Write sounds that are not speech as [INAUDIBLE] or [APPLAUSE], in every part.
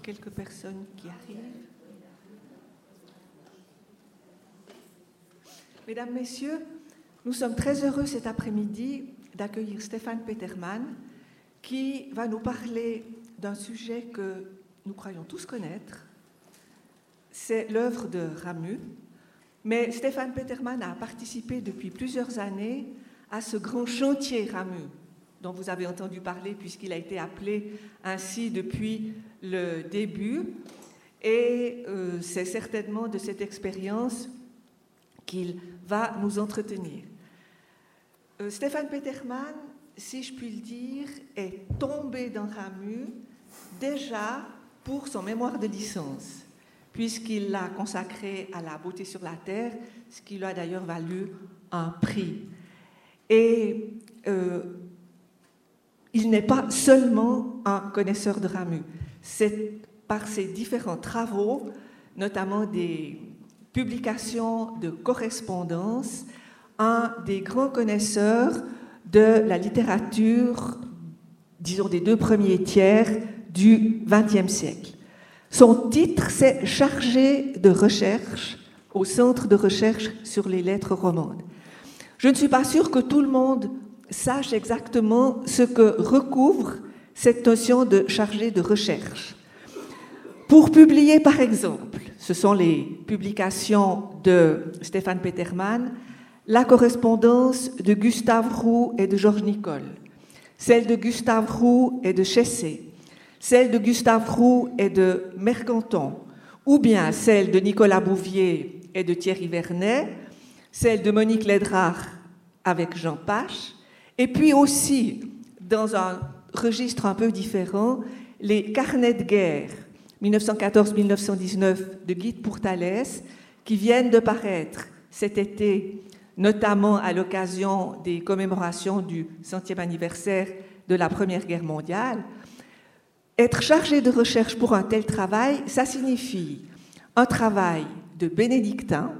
quelques personnes qui arrivent. Mesdames, Messieurs, nous sommes très heureux cet après-midi d'accueillir Stéphane Peterman qui va nous parler d'un sujet que nous croyons tous connaître. C'est l'œuvre de Ramu. Mais Stéphane Peterman a participé depuis plusieurs années à ce grand chantier Ramu dont vous avez entendu parler puisqu'il a été appelé ainsi depuis le début. Et euh, c'est certainement de cette expérience qu'il va nous entretenir. Euh, Stéphane Peterman, si je puis le dire, est tombé dans Ramu déjà pour son mémoire de licence, puisqu'il l'a consacré à la beauté sur la terre, ce qui lui a d'ailleurs valu un prix. Et euh, il n'est pas seulement un connaisseur de Ramu. C'est par ses différents travaux, notamment des publications de correspondance, un des grands connaisseurs de la littérature, disons des deux premiers tiers du XXe siècle. Son titre, c'est Chargé de recherche au Centre de recherche sur les lettres romandes. Je ne suis pas sûre que tout le monde sache exactement ce que recouvre cette notion de chargé de recherche. Pour publier, par exemple, ce sont les publications de Stéphane Peterman, la correspondance de Gustave Roux et de Georges Nicole, celle de Gustave Roux et de Chessé, celle de Gustave Roux et de Mercanton, ou bien celle de Nicolas Bouvier et de Thierry Vernet, celle de Monique Lédrare avec Jean Pache, et puis aussi, dans un registre un peu différent, les carnets de guerre 1914-1919 de Guy Pourtalès, qui viennent de paraître cet été, notamment à l'occasion des commémorations du centième anniversaire de la Première Guerre mondiale. Être chargé de recherche pour un tel travail, ça signifie un travail de bénédictin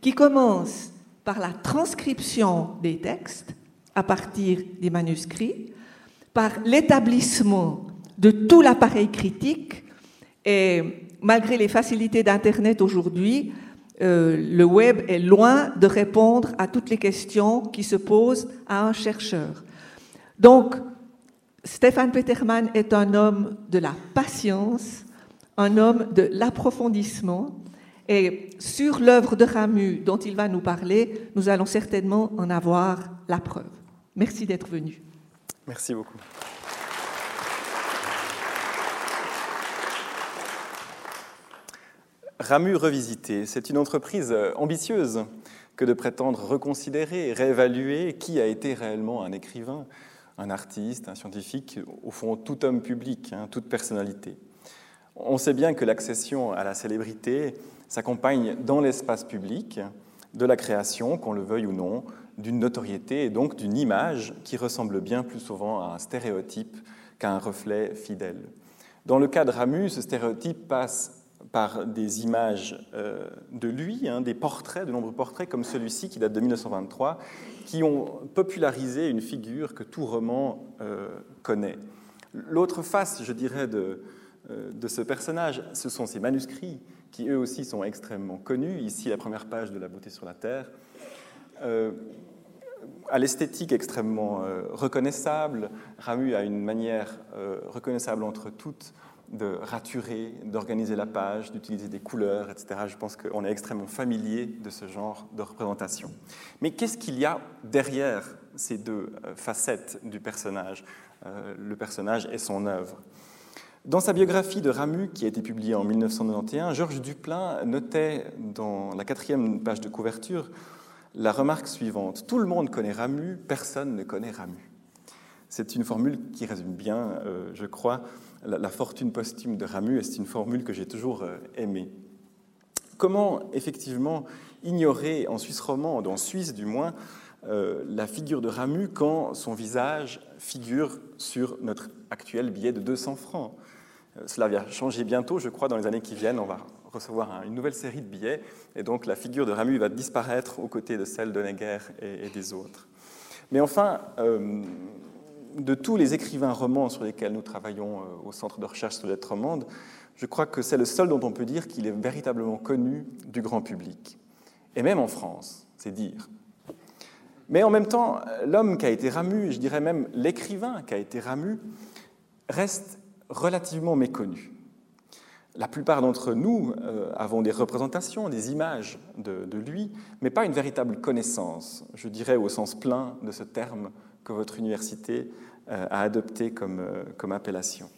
qui commence par la transcription des textes, à partir des manuscrits, par l'établissement de tout l'appareil critique. Et malgré les facilités d'Internet aujourd'hui, euh, le web est loin de répondre à toutes les questions qui se posent à un chercheur. Donc, Stéphane Peterman est un homme de la patience, un homme de l'approfondissement. Et sur l'œuvre de Ramu dont il va nous parler, nous allons certainement en avoir la preuve. Merci d'être venu. Merci beaucoup. Ramu Revisité, c'est une entreprise ambitieuse que de prétendre reconsidérer, réévaluer qui a été réellement un écrivain, un artiste, un scientifique, au fond tout homme public, hein, toute personnalité. On sait bien que l'accession à la célébrité s'accompagne dans l'espace public de la création, qu'on le veuille ou non, d'une notoriété et donc d'une image qui ressemble bien plus souvent à un stéréotype qu'à un reflet fidèle. Dans le cas de Ramu, ce stéréotype passe par des images euh, de lui, hein, des portraits, de nombreux portraits comme celui-ci qui date de 1923, qui ont popularisé une figure que tout roman euh, connaît. L'autre face, je dirais, de, euh, de ce personnage, ce sont ses manuscrits, qui eux aussi sont extrêmement connus. Ici, la première page de La beauté sur la terre à l'esthétique extrêmement euh, reconnaissable. Ramu a une manière euh, reconnaissable entre toutes de raturer, d'organiser la page, d'utiliser des couleurs, etc. Je pense qu'on est extrêmement familier de ce genre de représentation. Mais qu'est-ce qu'il y a derrière ces deux euh, facettes du personnage, le personnage et son œuvre dans sa biographie de Ramu, qui a été publiée en 1991, Georges Duplain notait dans la quatrième page de couverture la remarque suivante. Tout le monde connaît Ramu, personne ne connaît Ramu. C'est une formule qui résume bien, euh, je crois, la, fortune posthume de Ramu, et c'est une formule que j'ai toujours euh, aimée. Comment, effectivement, ignorer en Suisse romande, en Suisse du moins, euh, la figure de Ramu quand son visage figure sur notre actuel billet de 200 francs? Cela va changer bientôt, je crois, dans les années qui viennent. On va recevoir une nouvelle série de billets, et donc la figure de Ramu va disparaître aux côtés de celle de Neger et, des autres. Mais enfin, euh, de tous les écrivains romans sur lesquels nous travaillons euh, au Centre de recherche sur lettres romandes, je crois que c'est le seul dont on peut dire qu'il est véritablement connu du grand public. Et même en France, c'est dire. Mais en même temps, l'homme qui a été Ramu, je dirais même l'écrivain qui a été Ramu, reste relativement méconnu. La plupart d'entre nous euh, avons des représentations, des images de, lui, mais pas une véritable connaissance, je dirais au sens plein de ce terme que votre université euh, a adopté comme, euh, comme appellation.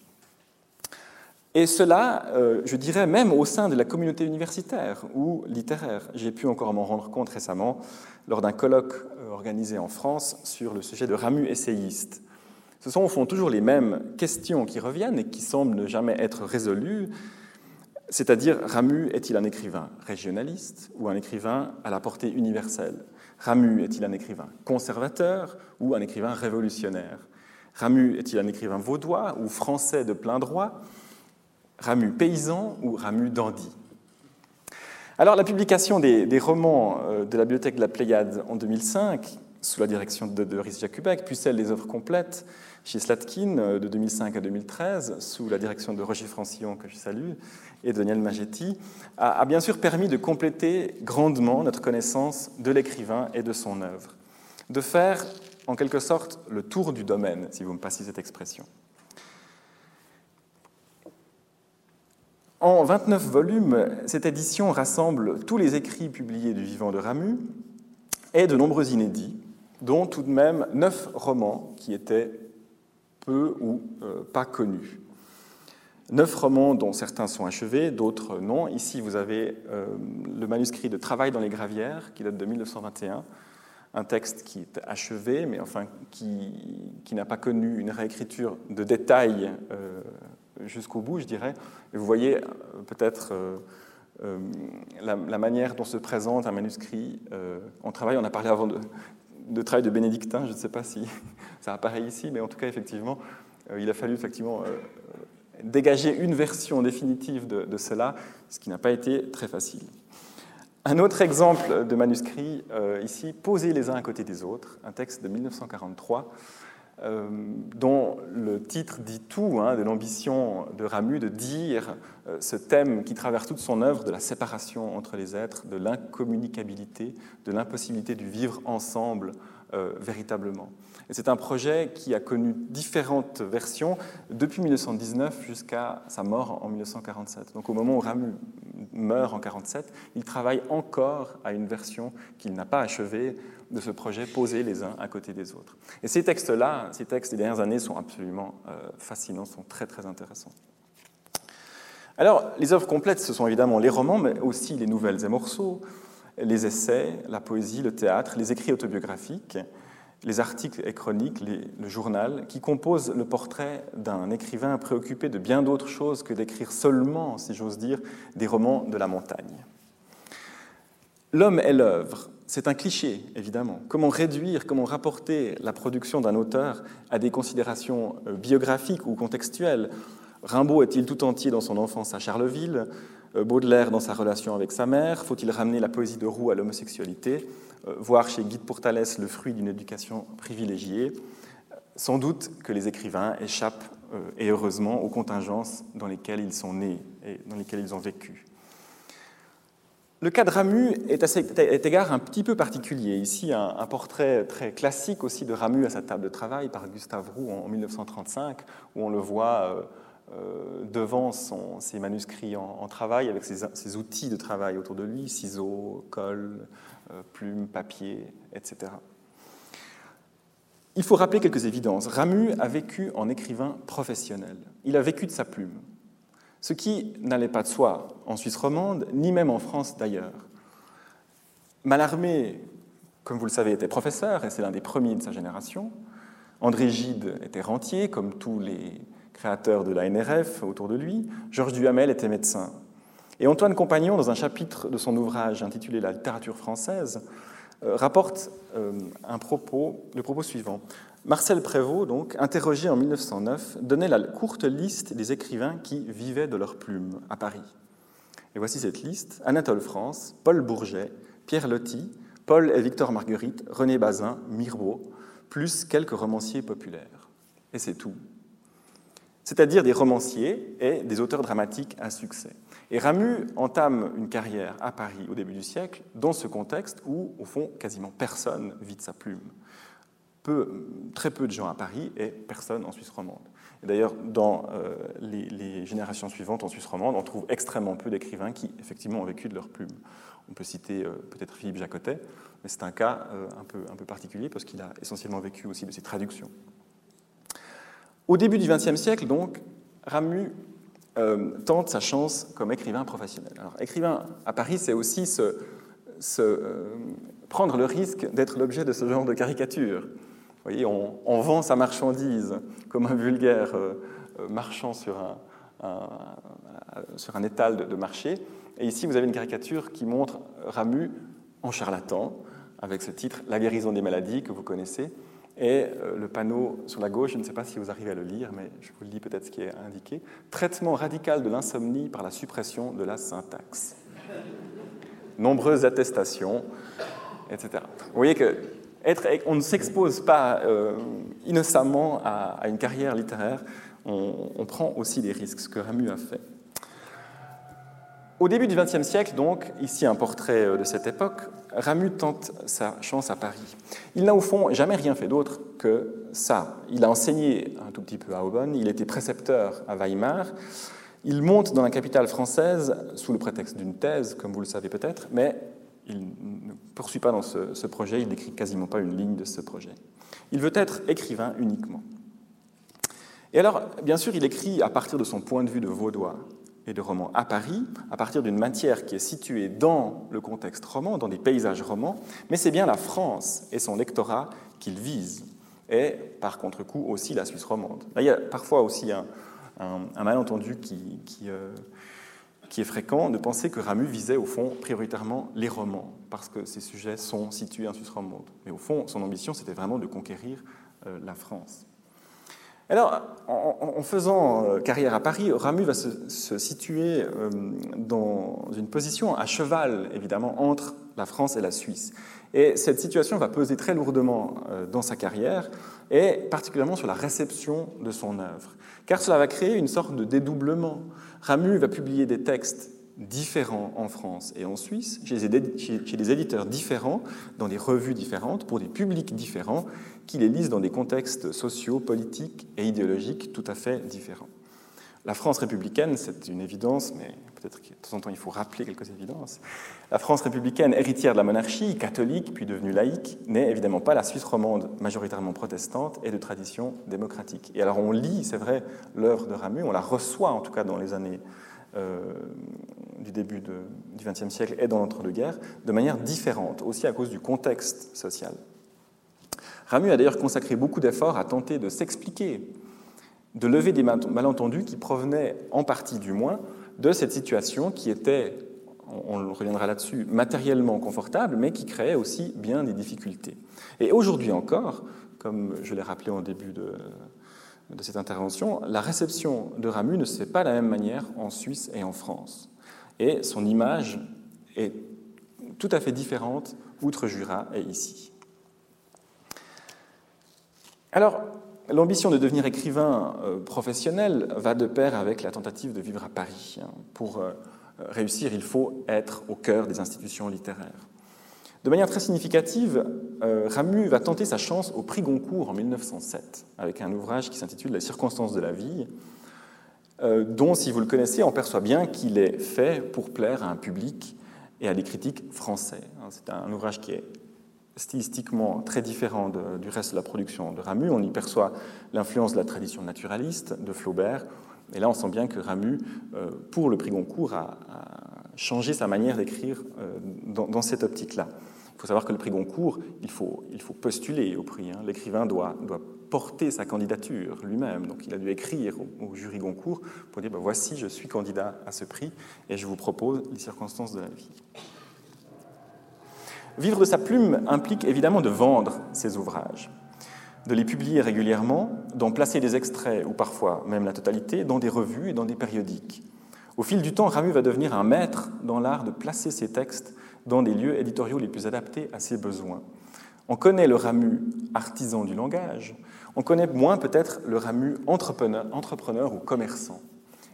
Et cela, je dirais même au sein de la communauté universitaire ou littéraire. J'ai pu encore m'en rendre compte récemment lors d'un colloque organisé en France sur le sujet de Ramu essayiste. Ce sont au fond toujours les mêmes questions qui reviennent et qui semblent ne jamais être résolues, c'est-à-dire Ramu est-il un écrivain régionaliste ou un écrivain à la portée universelle? Ramu est-il un écrivain conservateur ou un écrivain révolutionnaire? Ramu est-il un écrivain vaudois ou français de plein droit? Ramu paysan ou Ramu dandy? Alors la publication des, romans euh, de la bibliothèque de la Pléiade en 2005, sous la direction de Doris Jacubek, puis celle des œuvres complètes chez Slatkin euh, de 2005 à 2013, sous la direction de Roger Francillon, que je salue, et Daniel Magetti, a, a bien sûr permis de compléter grandement notre connaissance de l'écrivain et de son œuvre, de faire en quelque sorte le tour du domaine, si vous me passez cette expression. En 29 volumes, cette édition rassemble tous les écrits publiés du vivant de Ramu et de nombreux inédits, dont tout de même neuf romans qui étaient peu ou euh, pas connus. Neuf romans dont certains sont achevés, d'autres non. Ici, vous avez euh, le manuscrit de Travail dans les gravières qui date de 1921, un texte qui est achevé, mais enfin qui, qui n'a pas connu une réécriture de détail euh, jusqu'au bout, je dirais. Et vous voyez peut-être la, manière dont se présente un manuscrit en travail. On a parlé avant de, travail de bénédictin, je ne sais pas si [LAUGHS] ça apparaît ici, mais en tout cas, effectivement, il a fallu effectivement dégager une version définitive de, de cela, ce qui n'a pas été très facile. Un autre exemple de manuscrit ici, posés les uns à côté des autres, un texte de 1943 euh, dont le titre dit tout, hein, de l'ambition de Ramu de dire euh, ce thème qui traverse toute son œuvre de la séparation entre les êtres, de l'incommunicabilité, de l'impossibilité de vivre ensemble euh, véritablement. Et c'est un projet qui a connu différentes versions depuis 1919 jusqu'à sa mort en 1947. Donc au moment où Ramu meurt en 1947, il travaille encore à une version qu'il n'a pas achevée de ce projet posés les uns à côté des autres. Et ces textes-là, ces textes des dernières années sont absolument euh, fascinants, sont très très intéressants. Alors, les œuvres complètes, ce sont évidemment les romans, mais aussi les nouvelles et morceaux, les essais, la poésie, le théâtre, les écrits autobiographiques, les articles et chroniques, le journal, qui composent le portrait d'un écrivain préoccupé de bien d'autres choses que d'écrire seulement, si j'ose dire, des romans de la montagne. L'homme est l'œuvre, c'est un cliché, évidemment. Comment réduire, comment rapporter la production d'un auteur à des considérations euh, biographiques ou contextuelles? Rimbaud est-il tout entier dans son enfance à Charleville? Euh, Baudelaire dans sa relation avec sa mère? Faut-il ramener la poésie de Roux à l'homosexualité? Euh, Voir chez Guy de Pourtalès le fruit d'une éducation privilégiée? Sans doute que les écrivains échappent, et heureusement, aux contingences dans lesquelles ils sont nés et dans lesquelles ils ont vécu. Le cas de Ramu est à cet égard un petit peu particulier. Ici, un, portrait très classique aussi de Ramu à sa table de travail par Gustave Roux en, 1935, où on le voit euh, euh, devant ses manuscrits en, travail, avec ses, outils de travail autour de lui, ciseaux, colle, euh, plumes, papier, etc. Il faut rappeler quelques évidences. Ramu a vécu en écrivain professionnel. Il a vécu de sa plume ce qui n'allait pas de soi en Suisse romande, ni même en France d'ailleurs. Mallarmé, comme vous le savez, était professeur, et c'est l'un des premiers de sa génération. André Gide était rentier, comme tous les créateurs de la NRF autour de lui. Georges Duhamel était médecin. Et Antoine Compagnon, dans un chapitre de son ouvrage intitulé La littérature française, euh, rapporte euh, le propos suivant. Marcel Prévost, donc, interrogé en 1909, donnait la courte liste des écrivains qui vivaient de leur plume à Paris. Et voici cette liste Anatole France, Paul Bourget, Pierre Loti, Paul et Victor Marguerite, René Bazin, Mirbeau, plus quelques romanciers populaires. Et c'est tout. c'est-à-dire des romanciers et des auteurs dramatiques à succès. Et Ramu entame une carrière à Paris au début du siècle dans ce contexte où, au fond, quasiment personne vit de sa plume. Peu, très peu de gens à Paris et personne en Suisse romande. D'ailleurs, dans euh, les, générations suivantes en Suisse romande, on trouve extrêmement peu d'écrivains qui, effectivement, ont vécu de leur plume. On peut citer euh, peut-être Philippe Jacotet, mais c'est un cas euh, un, peu, un peu particulier parce qu'il a essentiellement vécu aussi de ses traductions. Au début du XXe siècle, donc, Ramu tente sa chance comme écrivain professionnel. Alors, écrivain à Paris, c'est aussi se, prendre le risque d'être l'objet de ce genre de caricature. Vous voyez, on, vend sa marchandise comme un vulgaire euh, euh, marchand sur un, sur un étal de, marché. Et ici, vous avez une caricature qui montre Ramu en charlatan, avec ce titre La guérison des maladies que vous connaissez. Et euh, le panneau sur la gauche, je ne sais pas si vous arrivez à le lire, mais je vous lis peut-être ce qui est indiqué. Traitement radical de l'insomnie par la suppression de la syntaxe. Nombreuses attestations, etc. Vous voyez que on ne s'expose pas euh, innocemment à, une carrière littéraire, on, prend aussi des risques, ce que Ramu a fait. Au début du XXe siècle, donc, ici un portrait euh, de cette époque, Ramu tente sa chance à Paris. Il n'a au fond jamais rien fait d'autre que ça. Il a enseigné un tout petit peu à Aubonne, il était précepteur à Weimar, il monte dans la capitale française sous le prétexte d'une thèse, comme vous le savez peut-être, mais il ne poursuit pas dans ce, projet, il n'écrit quasiment pas une ligne de ce projet. Il veut être écrivain uniquement. Et alors, bien sûr, il écrit à partir de son point de vue de vaudois et de roman à Paris, à partir d'une matière qui est située dans le contexte roman, dans des paysages romans, mais c'est bien la France et son lectorat qu'il vise, et par contre-coup aussi la Suisse romande. il y a parfois aussi un, malentendu qui, euh, qui est fréquent de penser que Ramu visait au fond prioritairement les romans, parce que ces sujets sont situés en Suisse romande. Mais au fond, son ambition, c'était vraiment de conquérir euh, la France. Alors, en, faisant euh, carrière à Paris, Ramu va se, situer euh, dans une position à cheval, évidemment, entre la France et la Suisse. Et cette situation va peser très lourdement dans sa carrière, et particulièrement sur la réception de son œuvre, car cela va créer une sorte de dédoublement Ramu va publier des textes différents en France et en Suisse, chez des éditeurs différents, dans des revues différentes, pour des publics différents, qui les lisent dans des contextes sociaux, politiques et idéologiques tout à fait différents. La France républicaine, c'est une évidence, mais peut-être que de temps en temps il faut rappeler quelques évidences. La France républicaine, héritière de la monarchie, catholique puis devenue laïque, n'est évidemment pas la Suisse romande majoritairement protestante et de tradition démocratique. Et alors on lit, c'est vrai, l'œuvre de Ramu, on la reçoit en tout cas dans les années euh, du début du XXe siècle et dans l'entre-deux-guerres, de manière différente, aussi à cause du contexte social. Ramu a d'ailleurs consacré beaucoup d'efforts à tenter de s'expliquer de lever des malentendus qui provenaient, en partie du moins, de cette situation qui était, on reviendra là-dessus, matériellement confortable, mais qui créait aussi bien des difficultés. Et aujourd'hui encore, comme je l'ai rappelé en début de, cette intervention, la réception de Ramu ne se fait pas de la même manière en Suisse et en France. Et son image est tout à fait différente outre-Jura et ici. Alors, L'ambition de devenir écrivain euh, professionnel va de pair avec la tentative de vivre à Paris. Pour euh, réussir, il faut être au cœur des institutions littéraires. De manière très significative, euh, Ramu va tenter sa chance au prix Goncourt en 1907, avec un ouvrage qui s'intitule Les circonstances de la vie, dont, si vous le connaissez, on perçoit bien qu'il est fait pour plaire à un public et à des critiques français. C'est un ouvrage qui est stylistiquement très différent du reste de la production de Ramu. On y perçoit l'influence de la tradition naturaliste de Flaubert. Et là, on sent bien que Ramu, euh, pour le prix Goncourt, a, changé sa manière d'écrire euh, dans, cette optique-là. Il faut savoir que le prix Goncourt, il faut, postuler au prix. Hein. L'écrivain doit, porter sa candidature lui-même. Donc il a dû écrire au, jury Goncourt pour dire ben, voici, je suis candidat à ce prix et je vous propose les circonstances de la vie. Vivre de sa plume implique évidemment de vendre ses ouvrages, de les publier régulièrement, d'en placer des extraits ou parfois même la totalité dans des revues et dans des périodiques. Au fil du temps, Ramu va devenir un maître dans l'art de placer ses textes dans des lieux éditoriaux les plus adaptés à ses besoins. On connaît le Ramu artisan du langage, on connaît moins peut-être le Ramu entrepreneur, ou commerçant.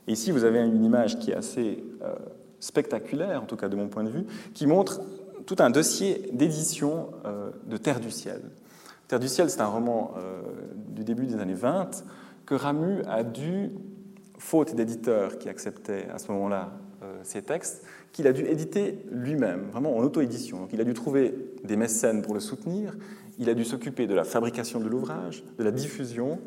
Et ici, vous avez une image qui est assez euh, spectaculaire, en tout cas de mon point de vue, qui montre tout un dossier d'édition euh, de Terre du ciel. Terre du ciel, c'est un roman euh, du début des années 20 que Ramu a dû, faute d'éditeurs qui acceptaient à ce moment-là ces textes, qu'il a dû éditer lui-même, vraiment en auto-édition. Donc il a dû trouver des mécènes pour le soutenir, il a dû s'occuper de la fabrication de l'ouvrage, de la diffusion,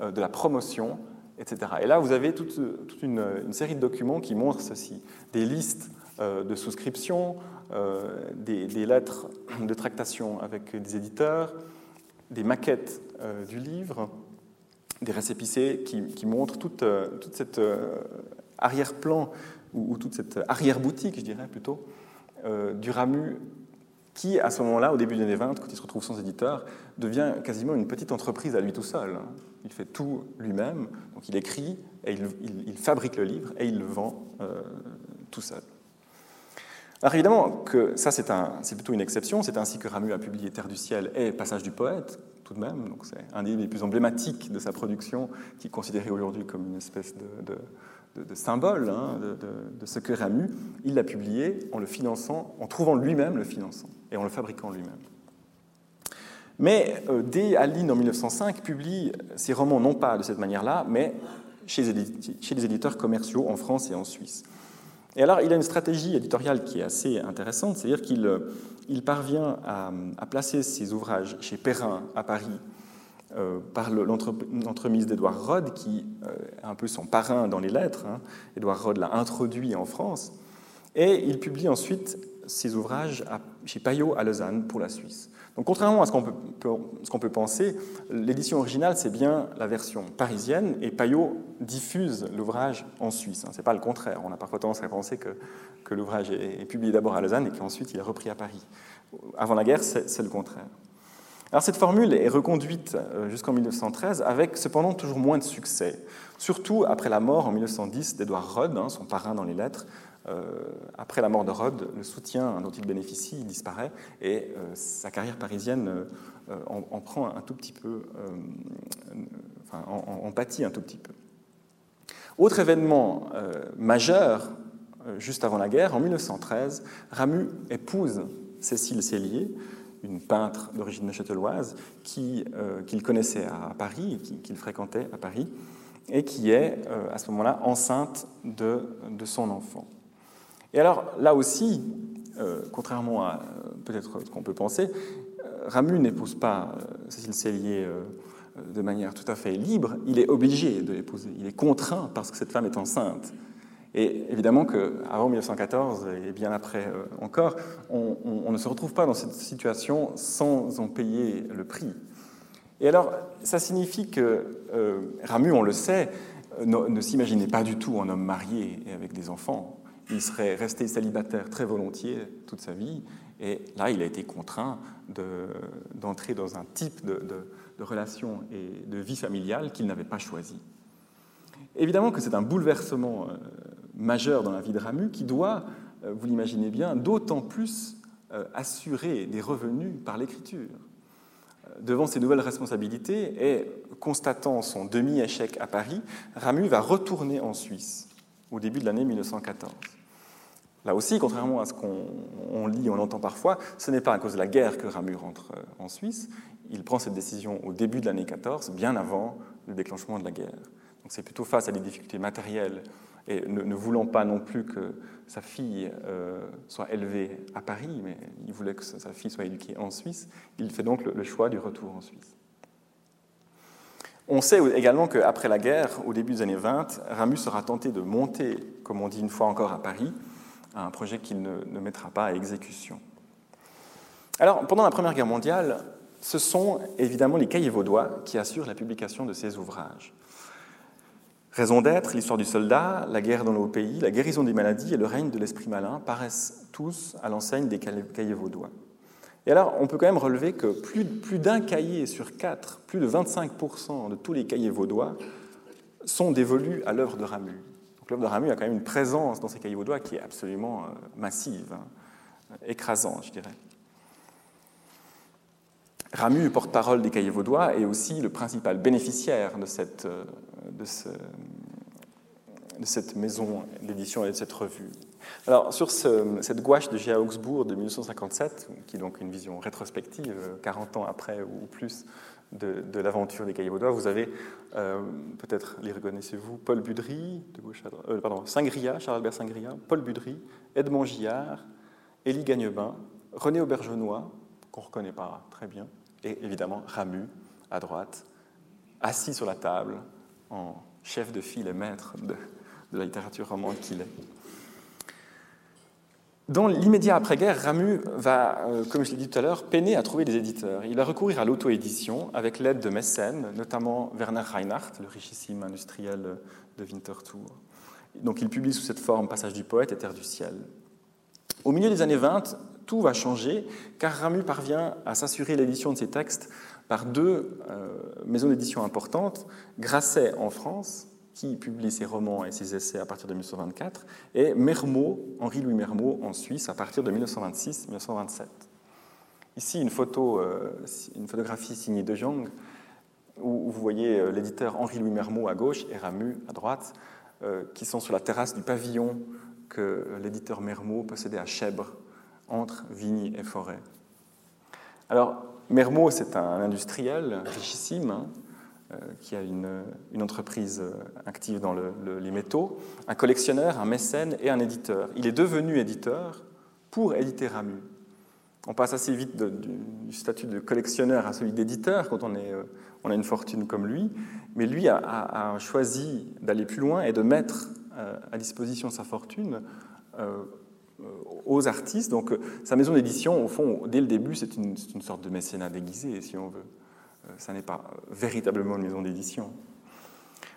de la promotion, etc. Et là, vous avez toute, une, série de documents qui montrent ceci. Des listes euh, de souscriptions, euh, des, lettres de tractation avec des éditeurs, des maquettes euh, du livre, des récépissés qui, montrent toute, toute cette arrière-plan ou, toute cette arrière-boutique, je dirais plutôt, du Ramu qui, à ce moment-là, au début des années 20, quand il se retrouve sans éditeur, devient quasiment une petite entreprise à lui tout seul. Il fait tout lui-même, donc il écrit, et il, fabrique le livre, et il le vend euh, tout seul. Alors évidemment que ça, c'est, plutôt une exception. C'est ainsi que Ramu a publié Terre du ciel et Passage du poète, tout de même. Donc c'est un des plus emblématiques de sa production, qui est considéré aujourd'hui comme une espèce de symbole hein, de, ce que Ramu, il l'a publié en le finançant, en trouvant lui-même le finançant et en le fabriquant lui-même. Mais euh, dès Aline en 1905 publie ses romans non pas de cette manière-là, mais chez, chez les éditeurs commerciaux en France et en Suisse. Et alors, il a une stratégie éditoriale qui est assez intéressante, c'est-à-dire qu'il euh, il parvient à, à, placer ses ouvrages chez Perrin à Paris euh, par l'entremise d'Edouard Rod, qui euh, est un peu son parrain dans les lettres. Hein. Édouard Rod l'a introduit en France. Et il publie ensuite ses ouvrages chez Payot à Lausanne pour la Suisse. Donc contrairement à ce qu'on peut, penser, l'édition originale, c'est bien la version parisienne, et Payot diffuse l'ouvrage en Suisse. Hein. Ce n'est pas le contraire. On a parfois tendance à penser que, que l'ouvrage est, publié d'abord à Lausanne et qu'ensuite il est repris à Paris. Avant la guerre, c'est le contraire. Alors cette formule est reconduite euh, jusqu'en 1913 avec cependant toujours moins de succès, surtout après la mort en 1910 d'Edouard Rod, hein, son parrain dans les lettres. Euh, après la mort de Rod, le soutien dont il bénéficie disparaît et euh, sa carrière parisienne en, prend un tout petit peu, en, pâtit un tout petit peu. Autre événement majeur, juste avant la guerre, en 1913, Ramu épouse Cécile Cellier, une peintre d'origine châteloise euh, qu'il connaissait à Paris, qu'il fréquentait à Paris, et qui est euh, à ce moment-là enceinte de, son enfant. Et alors là aussi, euh, contrairement à peut-être ce qu'on peut penser, Ramu n'épouse pas Cécile Cellier de manière tout à fait libre, il est obligé de l'épouser, il est contraint parce que cette femme est enceinte. Et évidemment qu'avant 1914 et bien après euh, encore, on, ne se retrouve pas dans cette situation sans en payer le prix. Et alors, ça signifie que euh, Ramu, on le sait, ne, s'imaginait pas du tout un homme marié et avec des enfants. Il serait resté célibataire très volontiers toute sa vie. Et là, il a été contraint d'entrer dans un type de, relation et de vie familiale qu'il n'avait pas choisi. Évidemment que c'est un bouleversement euh, majeur dans la vie de Ramu qui doit, euh, vous l'imaginez bien, d'autant plus euh, assurer des revenus par l'écriture. Devant ces nouvelles responsabilités et constatant son demi-échec à Paris, Ramu va retourner en Suisse au début de l'année 1914. Là aussi, contrairement à ce qu'on lit, on entend parfois, ce n'est pas à cause de la guerre que Ramu rentre en Suisse. Il prend cette décision au début de l'année 14, bien avant le déclenchement de la guerre. Donc c'est plutôt face à des difficultés matérielles et ne, voulant pas non plus que sa fille euh, soit élevée à Paris, mais il voulait que sa fille soit éduquée en Suisse, il fait donc le, choix du retour en Suisse. On sait également qu'après la guerre, au début des années 20, Ramus sera tenté de monter, comme on dit une fois encore à Paris, un projet qu'il ne, ne mettra pas à exécution. Alors, pendant la Première Guerre mondiale, ce sont évidemment les cahiers vaudois qui assurent la publication de ces ouvrages. Raison d'être, l'histoire du soldat, la guerre dans nos pays, la guérison des maladies et le règne de l'esprit malin paraissent tous à l'enseigne des cahiers vaudois. Et alors, on peut quand même relever que plus, plus d'un cahier sur quatre, plus de 25% de tous les cahiers vaudois sont dévolus à l'œuvre de Ramu. Donc l'œuvre de Ramu a quand même une présence dans ces cahiers vaudois qui est absolument euh, massive, hein, écrasante, je dirais. Ramu, porte-parole des cahiers vaudois, est aussi le principal bénéficiaire de cette, ce, de cette maison d'édition et de cette revue. Alors, sur cette gouache de G.A. Augsbourg de 1957, qui est donc une vision rétrospective, 40 ans après ou plus de, l'aventure des Cahiers Vaudois, vous avez, euh, peut-être les reconnaissez-vous, Paul Budry, de gauche à euh, Charles-Albert Singria, Paul Budry, Edmond Gillard, Élie Gagnebin, René Aubergenois, qu'on ne reconnaît pas très bien, et évidemment Ramu, à droite, assis sur la table, en chef de file et maître de, de la littérature romande qu'il est. Dans l'immédiat après-guerre, Ramu va, euh, comme je l'ai dit tout à l'heure, peiner à trouver des éditeurs. Il va recourir à l'auto-édition avec l'aide de mécènes, notamment Werner Reinhardt, le richissime industriel de Winterthur. Donc il publie sous cette forme Passage du poète et Terre du ciel. Au milieu des années 20, tout va changer car Ramu parvient à s'assurer l'édition de ses textes par deux euh, maisons d'édition importantes, Grasset en France qui publie ses romans et ses essais à partir de 1924, et Mermot, Henri-Louis Mermot, en Suisse, à partir de 1926-1927. Ici, une, photo, euh, une photographie signée de Jong, où vous voyez euh, l'éditeur Henri-Louis Mermot à gauche et Ramu à droite, euh, qui sont sur la terrasse du pavillon que l'éditeur Mermot possédait à Chèvre, entre vignes et forêts. Alors, Mermot, c'est un industriel richissime, hein, qui a une, entreprise euh, active dans les métaux, un collectionneur, un mécène et un éditeur. Il est devenu éditeur pour éditer Ramu. On passe assez vite du, statut de collectionneur à celui d'éditeur quand on, euh, a une fortune comme lui, mais lui a, choisi d'aller plus loin et de mettre à disposition sa fortune aux artistes. Donc sa maison d'édition, au fond, dès le début, c'est une, une, sorte de mécénat déguisé, si on veut. Euh, ça n'est pas véritablement une maison d'édition.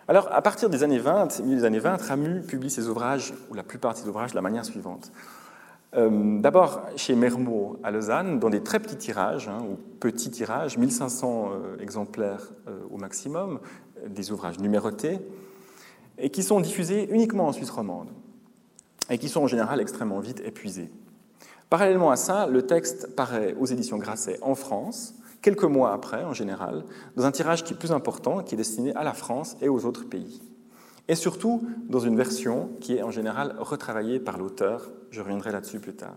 Alors, à partir des années 20, milieu des années 20, Ramu publie ses ouvrages, ou la plupart de ses ouvrages, de la manière suivante. Euh, d'abord chez Mermot à Lausanne, dans des très petits tirages, hein, ou petits tirages, 1500 euh, exemplaires au maximum, des ouvrages numérotés, et qui sont diffusés uniquement en Suisse romande, et qui sont en général extrêmement vite épuisés. Parallèlement à ça, le texte paraît aux éditions Grasset en France, quelques mois après, en général, dans un tirage qui est plus important, qui est destiné à la France et aux autres pays. Et surtout dans une version qui est en général retravaillée par l'auteur. Je reviendrai là-dessus plus tard.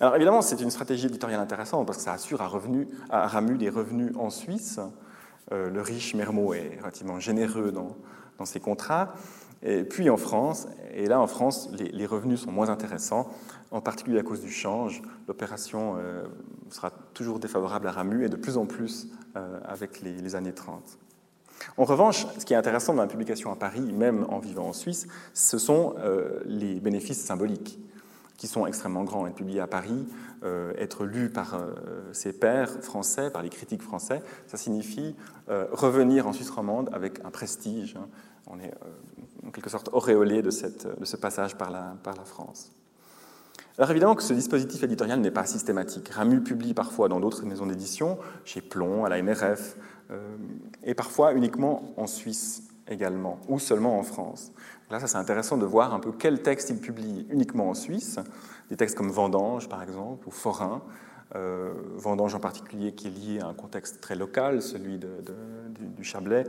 Alors évidemment, c'est une stratégie éditoriale intéressante parce que ça assure à, à Ramu des revenus en Suisse. Euh, le riche Mermot est relativement généreux dans, ses contrats. Et puis en France, et là en France, les revenus sont moins intéressants en particulier à cause du change. L'opération euh, sera toujours défavorable à Ramu et de plus en plus euh, avec les, années 30. En revanche, ce qui est intéressant dans la publication à Paris, même en vivant en Suisse, ce sont euh, les bénéfices symboliques, qui sont extrêmement grands. Être publié à Paris, être lu par ses pairs français, par les critiques français, ça signifie revenir en Suisse romande avec un prestige. Hein. On est en quelque sorte auréolé de, ce passage par la France. Alors évidemment que ce dispositif éditorial n'est pas systématique. Ramu publie parfois dans d'autres maisons d'édition, chez Plomb, à la NRF, euh, et parfois uniquement en Suisse également, ou seulement en France. Là, ça c'est intéressant de voir un peu quels textes il publie uniquement en Suisse, des textes comme Vendange par exemple, ou Forain, euh, Vendange en particulier qui est lié à un contexte très local, celui de, du, Chablais,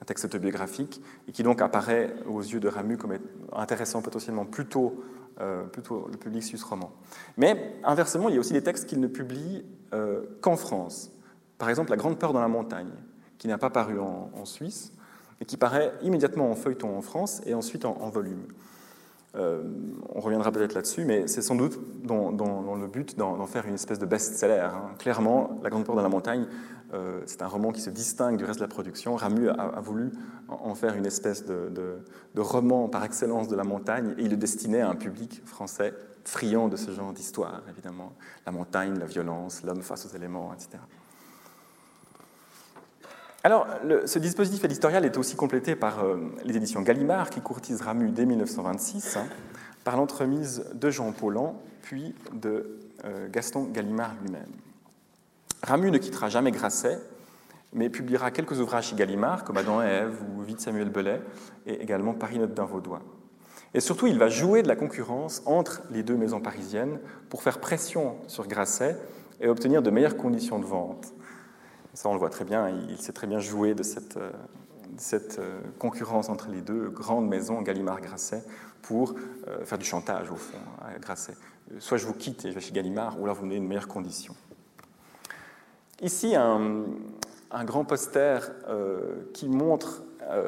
un texte autobiographique, et qui donc apparaît aux yeux de Ramu comme intéressant potentiellement plutôt euh, plutôt le public suisse roman. Mais inversement, il y a aussi des textes qu'il ne publie euh, qu'en France. Par exemple, La Grande Peur dans la montagne, qui n'a pas paru en, Suisse, et qui paraît immédiatement en feuilleton en France et ensuite en, volume. Euh, on reviendra peut-être là-dessus, mais c'est sans doute dans, le but d'en faire une espèce de best-seller. Hein. Clairement, La Grande Peur dans la montagne euh, c'est un roman qui se distingue du reste de la production. Ramu a, voulu en faire une espèce de, roman par excellence de la montagne et il le destinait à un public français friand de ce genre d'histoire, évidemment. La montagne, la violence, l'homme face aux éléments, etc. Alors, ce dispositif éditorial est aussi complété par euh, les éditions Gallimard qui courtisent Ramu dès 1926 hein, par l'entremise de Jean Paulhan, puis de euh, Gaston Gallimard lui-même. Ramu ne quittera jamais Grasset, mais publiera quelques ouvrages chez Gallimard, comme Adam et Ève ou Vite Samuel Belay, et également Paris note d'un Vaudois. Et surtout, il va jouer de la concurrence entre les deux maisons parisiennes pour faire pression sur Grasset et obtenir de meilleures conditions de vente. Ça, on le voit très bien, il sait très bien jouer de cette, cette concurrence entre les deux grandes maisons, Gallimard-Grasset, pour faire du chantage, au fond, à Grasset. Soit je vous quitte et je vais chez Gallimard, ou là vous me donnez une meilleure condition. Ici, un, grand poster qui montre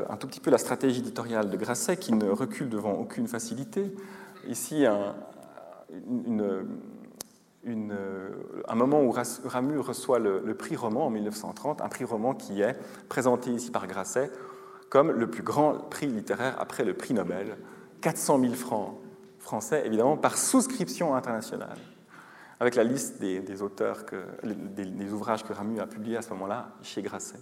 un tout petit peu la stratégie éditoriale de Grasset, qui ne recule devant aucune facilité. Ici, un, un moment où Ramu reçoit le, prix roman en 1930, un prix roman qui est présenté ici par Grasset comme le plus grand prix littéraire après le prix Nobel, 400 000 francs français, évidemment, par souscription internationale, avec la liste des, auteurs, que, des, ouvrages que Ramu a publiés à ce moment-là chez Grasset.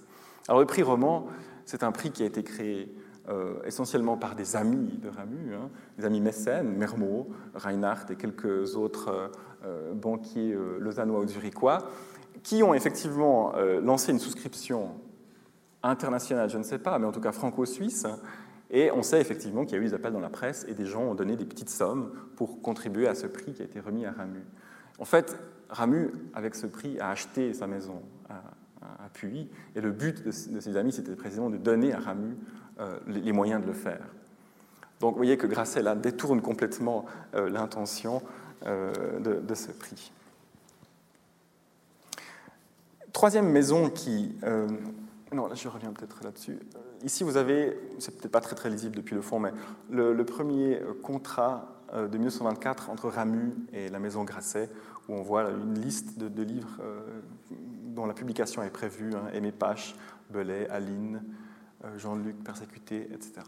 Alors le prix roman, c'est un prix qui a été créé euh, essentiellement par des amis de Ramu, hein, des amis mécènes, Mermot, Reinhardt et quelques autres euh, euh, banquiers lausannois ou zurichois, qui ont effectivement lancé une souscription internationale, je ne sais pas, mais en tout cas franco-suisse, et on sait effectivement qu'il y a eu des appels dans la presse et des gens ont donné des petites sommes pour contribuer à ce prix qui a été remis à Ramu. En fait, Ramu, avec ce prix, a acheté sa maison à, Puy, et le but de, ses amis, c'était précisément de donner à Ramu euh, les moyens de le faire. Donc vous voyez que Grasset détourne complètement euh, l'intention euh, de, ce prix. Troisième maison qui... non, je reviens peut-être là-dessus. Ici vous avez, c'est peut-être pas très lisible depuis le fond, mais le, premier contrat de 1924 entre Ramu et la maison Grasset, où on voit une liste de, livres dont la publication est prévue, hein, Aimé Pache, Belay, Aline, euh, Jean-Luc persécuté, etc.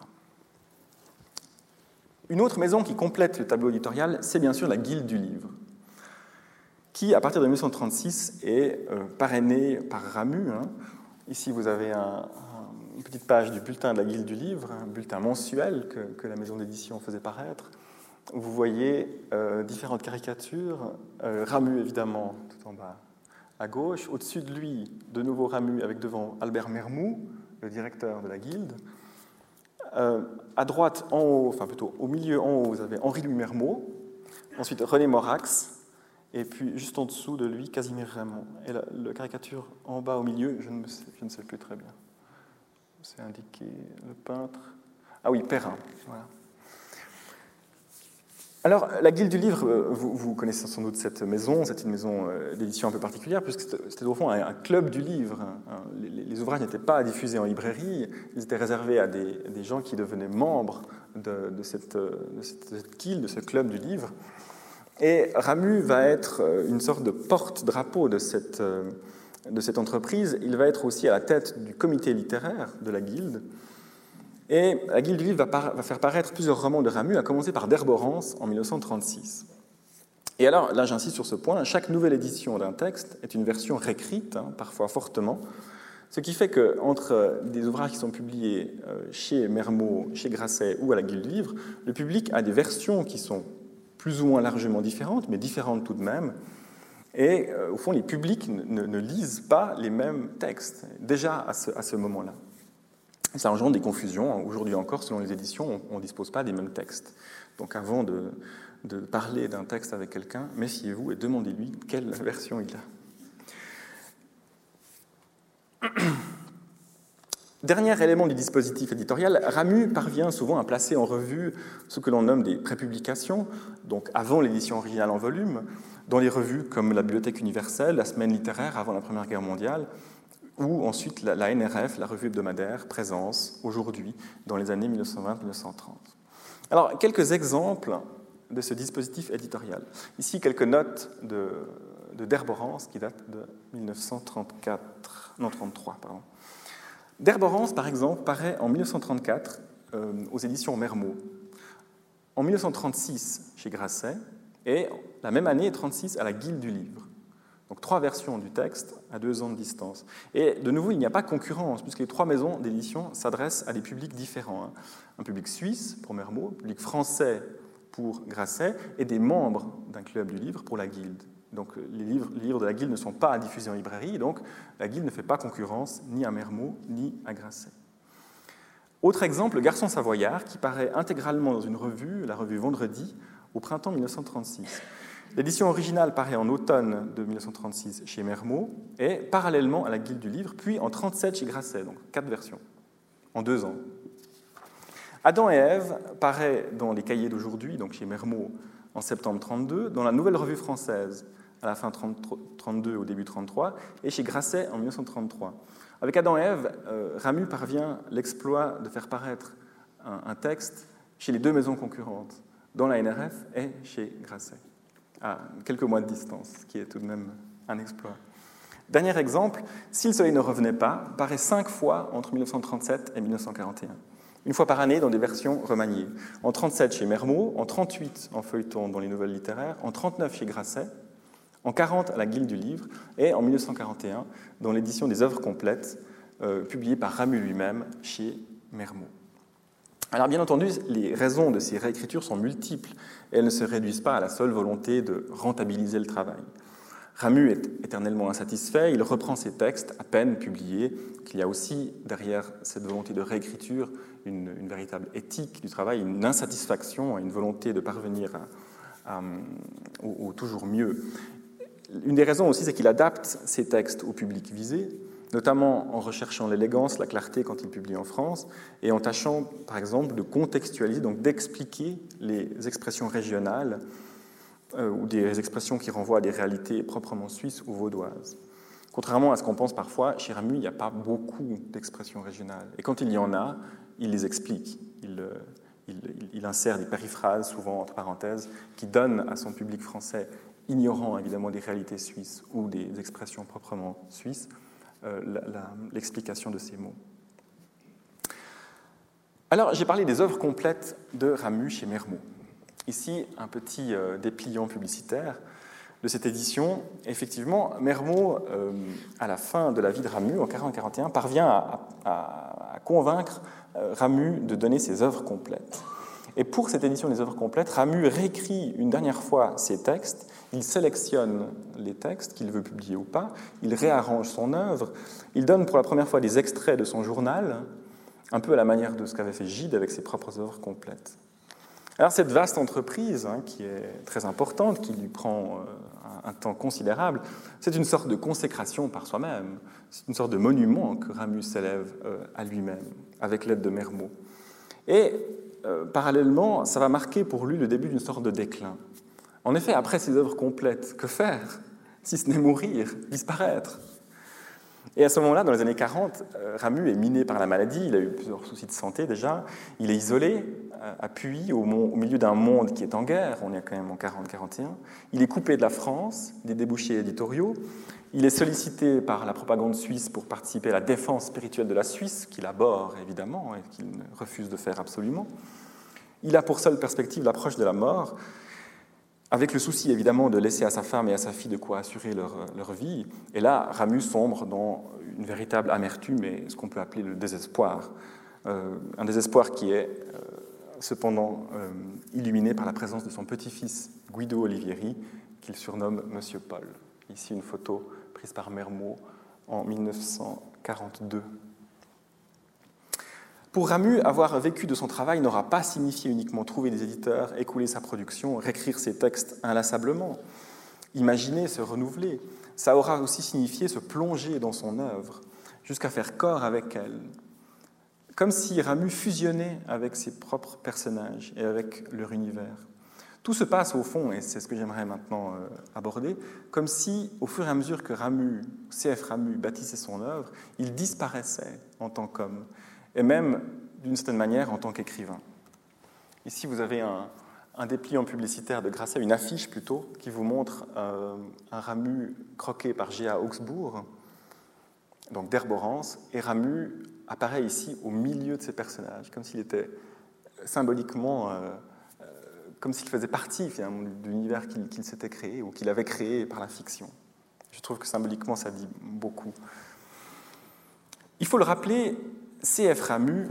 Une autre maison qui complète le tableau éditorial, c'est bien sûr la Guilde du Livre, qui, à partir de 1936, est euh, parrainée par Ramu. Hein. Ici, vous avez une petite page du bulletin de la Guilde du Livre, un bulletin mensuel que, la maison d'édition faisait paraître. Vous voyez euh, différentes caricatures, Ramu évidemment tout en bas à gauche, au-dessus de lui, de nouveau Ramu avec devant Albert Mermou, le directeur de la guilde. Euh, à droite, en haut, enfin plutôt au milieu, en haut, vous avez Henri-Louis Mermot, ensuite René Morax, et puis juste en dessous de lui, Casimir Raymond. Et la, caricature en bas au milieu, je ne, sais, je ne sais plus très bien. C'est indiqué le peintre. Ah oui, Perrin. Voilà. Alors, la Guilde du Livre, euh, vous, connaissez sans doute cette maison, c'est une maison euh, d'édition un peu particulière, puisque c'était au fond un, club du livre. Hein. Les, ouvrages n'étaient pas diffusés en librairie, ils étaient réservés à des, gens qui devenaient membres de, cette, guilde, de ce club du livre. Et Ramu va être euh, une sorte de porte-drapeau de cette, de cette entreprise. Il va être aussi à la tête du comité littéraire de la guilde. Et la Guilde du Livre va, faire paraître plusieurs romans de Ramu, à commencer par D'Herborance en 1936. Et alors, là j'insiste sur ce point, chaque nouvelle édition d'un texte est une version réécrite, hein, parfois fortement, ce qui fait qu'entre des ouvrages qui sont publiés euh, chez Mermot, chez Grasset ou à la Guilde Livre, le public a des versions qui sont plus ou moins largement différentes, mais différentes tout de même. Et euh, au fond, les publics ne, lisent pas les mêmes textes, déjà à ce moment-là. Ça engendre des confusions. Aujourd'hui encore, selon les éditions, on ne dispose pas des mêmes textes. Donc avant de, parler d'un texte avec quelqu'un, méfiez-vous et demandez-lui quelle [LAUGHS] version il a. [CLEARS THROAT] Dernier élément du dispositif éditorial, Ramu parvient souvent à placer en revue ce que l'on nomme des prépublications, donc avant l'édition originale en volume, dans les revues comme la Bibliothèque universelle, la Semaine littéraire avant la Première Guerre mondiale, ou ensuite la, NRF, la revue hebdomadaire, présence aujourd'hui dans les années 1920-1930. Alors, quelques exemples de ce dispositif éditorial. Ici, quelques notes de, de Derborance qui datent de 1934, non 33, pardon. Derborance, par exemple, paraît en 1934 euh, aux éditions Mermot, en 1936 chez Grasset, et la même année, 36 à la Guilde du Livre. Donc trois versions du texte à deux ans de distance. Et de nouveau, il n'y a pas concurrence, puisque les trois maisons d'édition s'adressent à des publics différents. Hein. Un public suisse pour Mermot, un public français pour Grasset, et des membres d'un club du livre pour la Guilde. Donc les livres, les livres de la Guilde ne sont pas à diffuser en librairie, donc la Guilde ne fait pas concurrence ni à Mermot ni à Grasset. Autre exemple, le Garçon savoyard, qui paraît intégralement dans une revue, la revue Vendredi, au printemps 1936. L'édition originale paraît en automne de 1936 chez Mermot et parallèlement à la Guilde du Livre, puis en 1937 chez Grasset, donc quatre versions, en deux ans. Adam et Ève paraît dans les cahiers d'aujourd'hui, donc chez Mermot en septembre 32, dans la Nouvelle Revue française à la fin 32 au début 33, et chez Grasset en 1933. Avec Adam et Ève, euh, Ramu parvient l'exploit de faire paraître un, texte chez les deux maisons concurrentes, dans la NRF et chez Grasset, à quelques mois de distance, ce qui est tout de même un exploit. Dernier exemple, Si le soleil ne revenait pas, paraît cinq fois entre 1937 et 1941 une fois par année dans des versions remaniées. En 37 chez Mermot, en 38 en feuilleton dans les nouvelles littéraires, en 39 chez Grasset, en 40 à la Guilde du Livre et en 1941 dans l'édition des œuvres complètes euh, publiée par Ramu lui-même chez Mermot. Alors bien entendu, les raisons de ces réécritures sont multiples elles ne se réduisent pas à la seule volonté de rentabiliser le travail. Ramu est éternellement insatisfait, il reprend ses textes à peine publiés, qu'il y a aussi derrière cette volonté de réécriture une, véritable éthique du travail, une insatisfaction, une volonté de parvenir au, toujours mieux. Une des raisons aussi, c'est qu'il adapte ses textes au public visé, notamment en recherchant l'élégance, la clarté quand il publie en France, et en tâchant, par exemple, de contextualiser, donc d'expliquer les expressions régionales euh, ou des expressions qui renvoient à des réalités proprement suisses ou vaudoises. Contrairement à ce qu'on pense parfois, chez Ramu, il n'y a pas beaucoup d'expressions régionales. Et quand il y en a, il les explique. Il, euh, il, insère des périphrases, souvent entre parenthèses, qui donnent à son public français, ignorant évidemment des réalités suisses ou des expressions proprement suisses, l'explication de ces mots. Alors, j'ai parlé des œuvres complètes de Ramu chez Mermot. Ici, un petit euh, dépliant publicitaire de cette édition. Effectivement, Mermot, euh, à la fin de la vie de Ramu, en 40-41, parvient à, convaincre Ramu de donner ses œuvres complètes. Et pour cette édition des œuvres complètes, Ramu réécrit une dernière fois ses textes, il sélectionne les textes qu'il veut publier ou pas, il réarrange son œuvre, il donne pour la première fois des extraits de son journal, un peu à la manière de ce qu'avait fait Gide avec ses propres œuvres complètes. Alors cette vaste entreprise, hein, qui est très importante, qui lui prend euh, un, temps considérable, c'est une sorte de consécration par soi-même, c'est une sorte de monument que Ramu s'élève euh, à lui-même, avec l'aide de Mermot. Et euh, parallèlement, ça va marquer pour lui le début d'une sorte de déclin. En effet, après ses œuvres complètes, que faire si ce n'est mourir, disparaître? Et à ce moment-là, dans les années 40, euh, Ramu est miné par la maladie, il a eu plusieurs soucis de santé déjà, il est isolé, euh, appuyé au, milieu d'un monde qui est en guerre, on est quand même en 40-41, il est coupé de la France, des débouchés éditoriaux, il est sollicité par la propagande suisse pour participer à la défense spirituelle de la Suisse, qu'il aborde évidemment et qu'il refuse de faire absolument. Il a pour seule perspective l'approche de la mort, avec le souci évidemment de laisser à sa femme et à sa fille de quoi assurer leur, vie. Et là, Ramus sombre dans une véritable amertume et ce qu'on peut appeler le désespoir. Euh, un désespoir qui est euh, cependant euh, illuminé par la présence de son petit-fils Guido Olivieri, qu'il surnomme Monsieur Paul. Ici une photo prise par Mermot en 1942. Pour Ramu, avoir vécu de son travail n'aura pas signifié uniquement trouver des éditeurs, écouler sa production, réécrire ses textes inlassablement, imaginer, se renouveler. Ça aura aussi signifié se plonger dans son œuvre, jusqu'à faire corps avec elle. Comme si Ramu fusionnait avec ses propres personnages et avec leur univers. Tout se passe au fond, et c'est ce que j'aimerais maintenant euh, aborder, comme si, au fur et à mesure que Ramu, C.F. Ramu, bâtissait son œuvre, il disparaissait en tant qu'homme, et même, d'une certaine manière, en tant qu'écrivain. Ici, vous avez un, dépliant publicitaire de Grasset, une affiche plutôt, qui vous montre euh, un Ramu croqué par G.A. Augsbourg, donc d'Herborance, et Ramu apparaît ici au milieu de ces personnages, comme s'il était symboliquement... Euh, comme s'il faisait partie finalement de l'univers qu'il s'était créé ou qu'il avait créé par la fiction. Je trouve que symboliquement, ça dit beaucoup. Il faut le rappeler, C.F. Ramu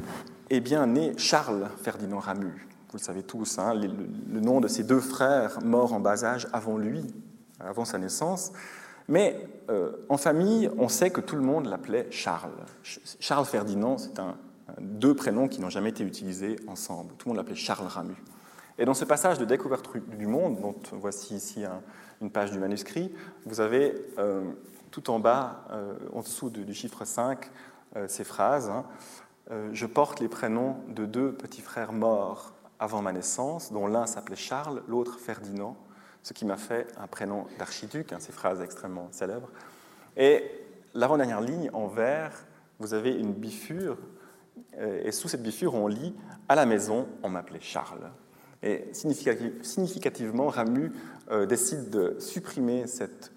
est bien né Charles Ferdinand Ramu. Vous le savez tous, hein, le, nom de ses deux frères morts en bas âge avant lui, avant sa naissance. Mais euh, en famille, on sait que tout le monde l'appelait Charles. Charles Ferdinand, c'est un, deux prénoms qui n'ont jamais été utilisés ensemble. Tout le monde l'appelait Charles Ramu. Et dans ce passage de découverte du monde, dont voici ici une page du manuscrit, vous avez euh, tout en bas, euh, en dessous du chiffre 5, euh, ces phrases. Hein. je porte les prénoms de deux petits frères morts avant ma naissance, dont l'un s'appelait Charles, l'autre Ferdinand, ce qui m'a fait un prénom d'archiduc, hein, ces phrases extrêmement célèbres. Et l'avant-dernière ligne, en vert, vous avez une bifure, et sous cette bifure, on lit À la maison, on m'appelait Charles. Et significativement, Ramu euh, décide de supprimer cette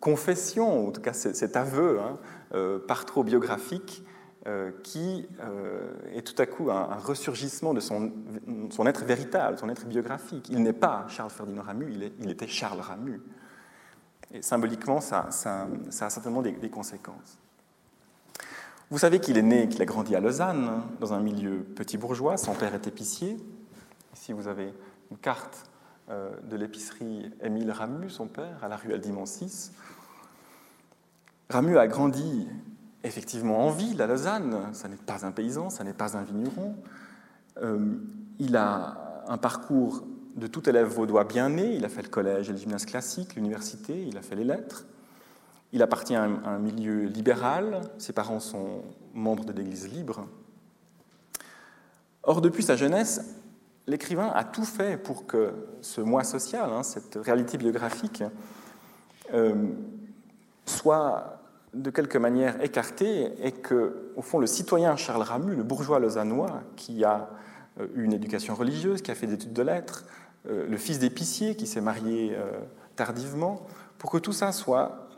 confession, en tout cas cet aveu hein, euh, par trop biographique, euh, qui est tout à coup un, ressurgissement de son, être véritable, son être biographique. Il n'est pas Charles Ferdinand Ramu, il, était Charles Ramu. Et symboliquement, ça, a certainement des, des, conséquences. Vous savez qu'il est né, qu'il a grandi à Lausanne, hein, dans un milieu petit bourgeois. Son père est épicier. Ici, vous avez une carte euh, de l'épicerie Émile Ramu, son père, à la rue Aldimont 6. Ramu a grandi effectivement en ville, à Lausanne. Ça n'est pas un paysan, ça n'est pas un vigneron. Euh, il a un parcours de tout élève vaudois bien né. Il a fait le collège et le gymnase classique, l'université, il a fait les lettres. Il appartient à un, milieu libéral. Ses parents sont membres de l'Église libre. Or, depuis sa jeunesse, l'écrivain a tout fait pour que ce moi social, hein, cette réalité biographique, euh, soit de quelque manière écarté et que, au fond, le citoyen Charles Ramu, le bourgeois lausannois, qui a eu une éducation religieuse, qui a fait des études de lettres, euh, le fils d'épicier qui s'est marié euh, tardivement, pour que tout ça soit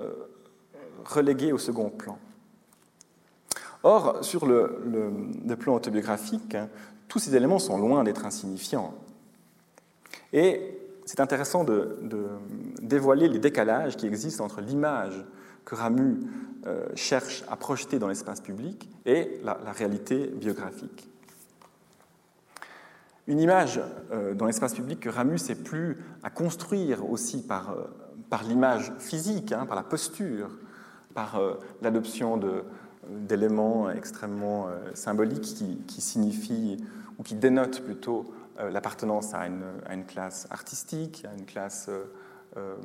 relégué au second plan. Or, sur le, plan autobiographique, hein, tous ces éléments sont loin d'être insignifiants. Et c'est intéressant de, dévoiler les décalages qui existent entre l'image que Ramu euh, cherche à projeter dans l'espace public et la, réalité biographique. Une image euh, dans l'espace public que Ramu sait plus à construire aussi par, euh, l'image physique, hein, par la posture, par l'adoption d'éléments extrêmement symboliques qui signifient ou qui dénote plutôt euh, l'appartenance à une, classe artistique, à une classe euh, euh,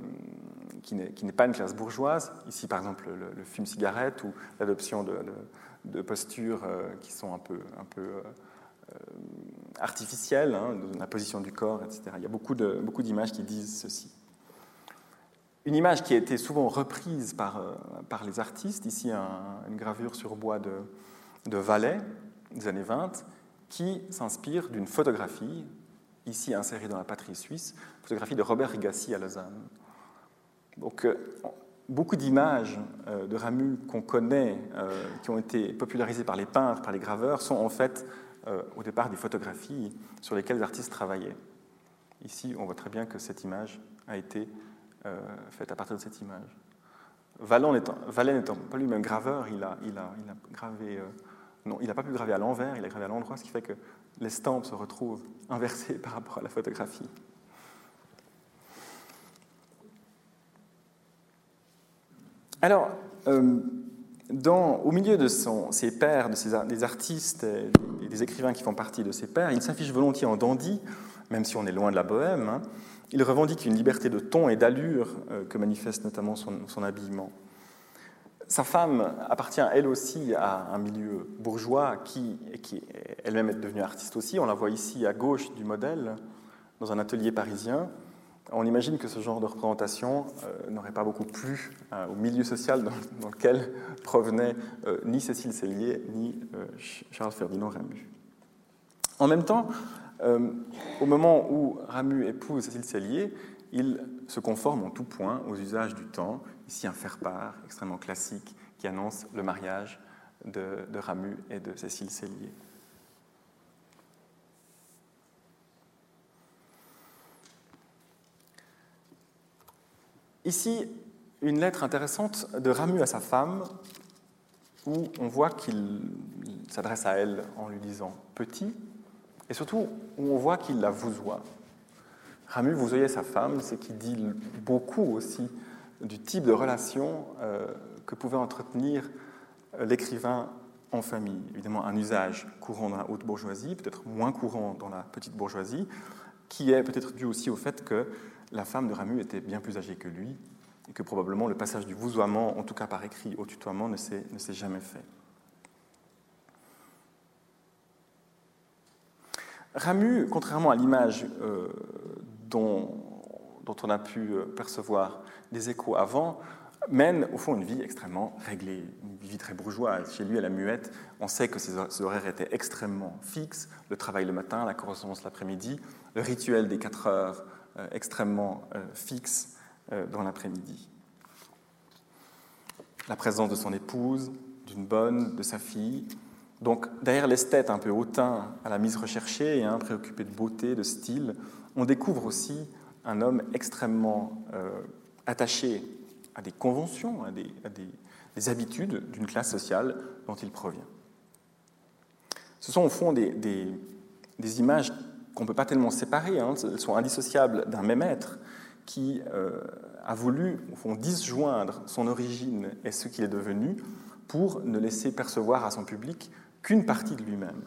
qui n'est pas une classe bourgeoise. Ici, par exemple, le, fume-cigarette ou l'adoption de, postures qui sont un peu, artificielles, hein, la position du corps, etc. Il y a beaucoup d'images qui disent ceci. Une image qui a été souvent reprise par, par les artistes, ici une gravure sur bois de, de Valais des années 20, qui s'inspire d'une photographie, ici insérée dans la patrie suisse, photographie de Robert Rigassi à Lausanne. Donc, euh, beaucoup d'images euh, de Ramu qu'on connaît, euh, qui ont été popularisées par les peintres, par les graveurs, sont en fait au départ des photographies sur lesquelles les artistes travaillaient. Ici, on voit très bien que cette image a été faite à partir de cette image. Valon n'étant pas lui-même graveur, il a, il a, il a gravé non, il n'a pas pu graver à l'envers, il a gravé à l'endroit, ce qui fait que l'estampe se retrouve inversée [LAUGHS] par rapport à la photographie. Alors, euh, au milieu de ses pairs, de ses, des artistes et des écrivains qui font partie de ses pairs, il s'affiche volontiers en dandy, même si on est loin de la bohème. Hein. Il revendique une liberté de ton et d'allure euh, que manifeste notamment son habillement. Sa femme appartient elle aussi à un milieu bourgeois qui, qui elle-même est devenue artiste aussi. On la voit ici à gauche du modèle, dans un atelier parisien. On imagine que ce genre de représentation euh, n'aurait pas beaucoup plu euh, au milieu social dans, lequel provenaient euh, ni Cécile Cellier ni Charles Ferdinand Ramu. En même temps, au moment où Ramu épouse Cécile Cellier, il se conforme en tout point aux usages du temps. Ici, un faire-part extrêmement classique qui annonce le mariage de, Ramu et de Cécile Cellier. Ici, une lettre intéressante de Ramu à sa femme, où on voit qu'il s'adresse à elle en lui disant petit, et surtout où on voit qu'il la vousoie. Ramu, vous voyez sa femme, c'est qui dit beaucoup aussi du type de relation euh, que pouvait entretenir euh, l'écrivain en famille. Évidemment, un usage courant dans la haute bourgeoisie, peut-être moins courant dans la petite bourgeoisie, qui est peut-être dû aussi au fait que la femme de Ramu était bien plus âgée que lui et que probablement le passage du vousoiement, en tout cas par écrit, au tutoiement ne s'est jamais fait. Ramu, contrairement à l'image euh, dont, on a pu percevoir des échos avant, mène au fond une vie extrêmement réglée, une vie très bourgeoise. Chez lui, à la muette, on sait que ses horaires étaient extrêmement fixes, le travail le matin, la correspondance l'après-midi, le rituel des quatre heures euh, extrêmement fixe dans l'après-midi. La présence de son épouse, d'une bonne, de sa fille, donc derrière l'esthète un peu hautain à la mise recherchée et préoccupé de beauté, de style, on découvre aussi un homme extrêmement euh, attaché à des conventions, à des, habitudes d'une classe sociale dont il provient. Ce sont au fond des, images qu'on ne peut pas tellement séparer, hein. elles sont indissociables d'un même être qui euh, a voulu au disjoindre son origine et ce qu'il est devenu pour ne laisser percevoir à son public qu'une partie de lui-même.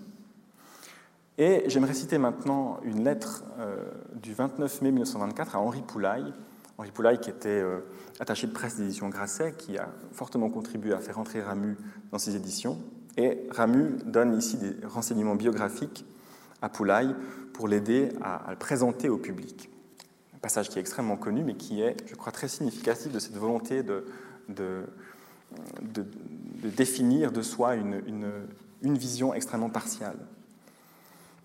Et j'aimerais citer maintenant une lettre euh, du 29 mai 1924 à Henri Poulaille. Henri Poulaille, qui était euh, attaché de presse d'édition Grasset, qui a fortement contribué à faire entrer Ramu dans ses éditions. Et Ramu donne ici des renseignements biographiques à Poulaille pour l'aider à, le présenter au public. Un passage qui est extrêmement connu, mais qui est, je crois, très significatif de cette volonté de, définir de soi une, une, une vision extrêmement partiale.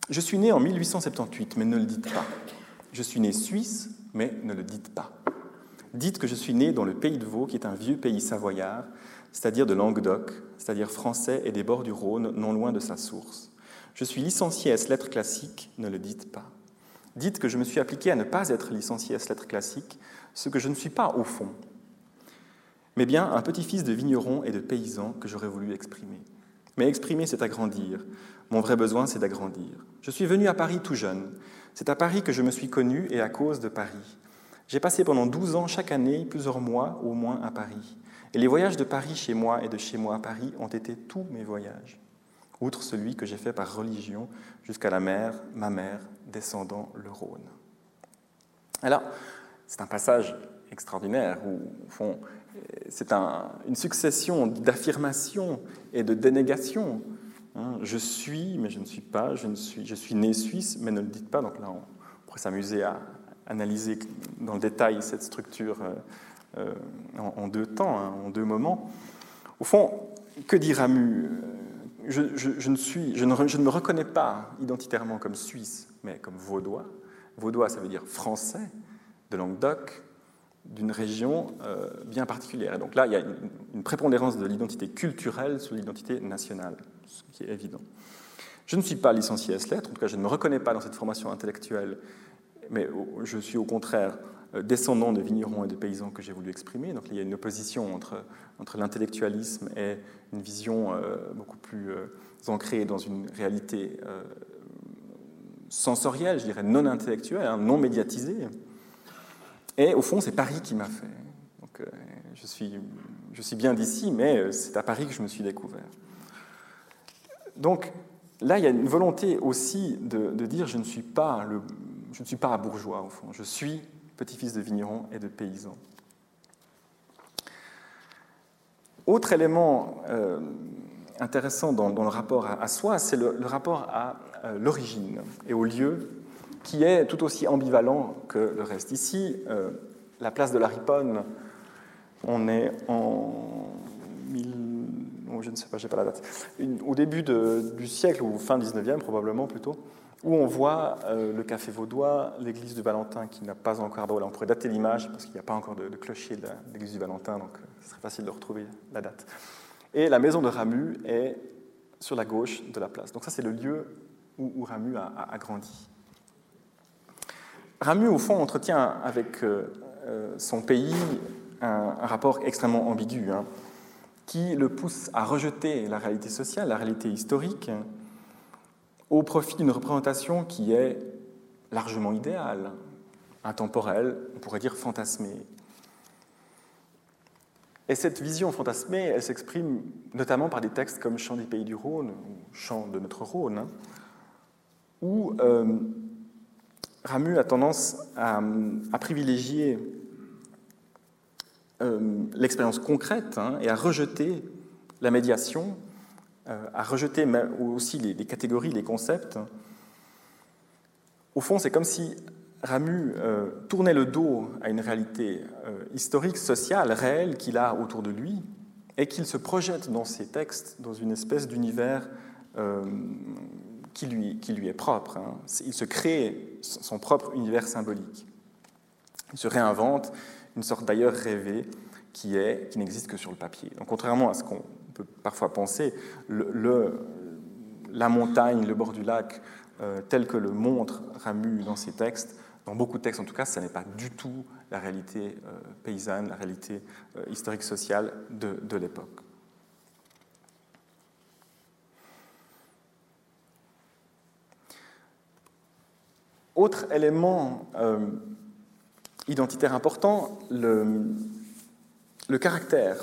Je suis né en 1878, mais ne le dites pas. Je suis né suisse, mais ne le dites pas. Dites que je suis né dans le pays de Vaud, qui est un vieux pays savoyard, c'est-à-dire de Languedoc, c'est-à-dire français et des bords du Rhône, non loin de sa source. Je suis licencié à lettres classiques, ne le dites pas. Dites que je me suis appliqué à ne pas être licencié à lettres classiques, ce que je ne suis pas au fond, mais bien un petit-fils de vigneron et de paysan que j'aurais voulu exprimer. Mais exprimer, c'est agrandir. Mon vrai besoin, c'est d'agrandir. Je suis venu à Paris tout jeune. C'est à Paris que je me suis connu et à cause de Paris. J'ai passé pendant 12 ans chaque année plusieurs mois au moins à Paris. Et les voyages de Paris chez moi et de chez moi à Paris ont été tous mes voyages, outre celui que j'ai fait par religion jusqu'à la mer, ma mère, descendant le Rhône. Alors, c'est un passage extraordinaire où, au fond, c'est une succession d'affirmations et de dénégations. Hein. je suis, mais je ne suis pas. Je, suis, né suisse, mais ne le dites pas. Donc là, on pourrait s'amuser à analyser dans le détail cette structure euh, euh, en, deux temps, hein, en deux moments. Au fond, que dit Ramu je, ne suis, je, ne, me reconnais pas identitairement comme suisse, mais comme vaudois. Vaudois, ça veut dire français, de Languedoc, d'une région euh, bien particulière. Et donc là, il y a une, prépondérance de l'identité culturelle sur l'identité nationale, ce qui est évident. Je ne suis pas licencié à lettres, en tout cas je ne me reconnais pas dans cette formation intellectuelle, mais je suis au contraire euh, descendant de vignerons et de paysans que j'ai voulu exprimer. Donc il y a une opposition entre, entre l'intellectualisme et une vision euh, beaucoup plus ancrée dans une réalité sensorielle, je dirais non intellectuelle, hein, non médiatisée. Et au fond, c'est Paris qui m'a fait. Donc, euh, je, suis, je suis bien d'ici, mais euh, c'est à Paris que je me suis découvert. Donc là, il y a une volonté aussi de, dire je ne suis pas je ne suis pas un bourgeois au fond. Je suis petit-fils de vigneron et de paysan. Autre élément euh, intéressant dans, le rapport à, soi, c'est le, rapport à l'origine et au lieu qui est tout aussi ambivalent que le reste. Ici, euh, la place de la Riponne, on est en oh, je ne sais pas, j'ai pas la date, au début du siècle, ou fin 19e probablement plutôt, où on voit euh, le café vaudois, l'église du Valentin qui n'a pas encore. Bon, là, on pourrait dater l'image parce qu'il n'y a pas encore de, clocher de l'église du Valentin, donc euh, ce serait facile de retrouver la date. Et la maison de Ramu est sur la gauche de la place. Donc, ça, c'est le lieu où, Ramu a grandi. Ramu, au fond, entretient avec euh, son pays un, rapport extrêmement ambigu, hein, qui le pousse à rejeter la réalité sociale, la réalité historique, au profit d'une représentation qui est largement idéale, intemporelle, on pourrait dire fantasmée. Et cette vision fantasmée, elle s'exprime notamment par des textes comme Chant des pays du Rhône, ou Chant de notre Rhône, où euh, Ramu a tendance à, privilégier l'expérience concrète hein, et à rejeter la médiation, euh, à rejeter aussi les, catégories, les concepts. Au fond, c'est comme si Ramu euh, tournait le dos à une réalité euh, historique, sociale, réelle qu'il a autour de lui, et qu'il se projette dans ses textes dans une espèce d'univers euh, qui, lui, qui lui est propre. Hein. Il se crée son propre univers symbolique. Il se réinvente une sorte d'ailleurs rêvé qui, qui n'existe que sur le papier. Donc, contrairement à ce qu'on peut parfois penser, la montagne, le bord du lac, tel que le montre Ramu dans ses textes, dans beaucoup de textes en tout cas, ce n'est pas du tout la réalité euh, paysanne, la réalité euh, historique sociale de, de l'époque. Autre élément euh, identitaire important, le, caractère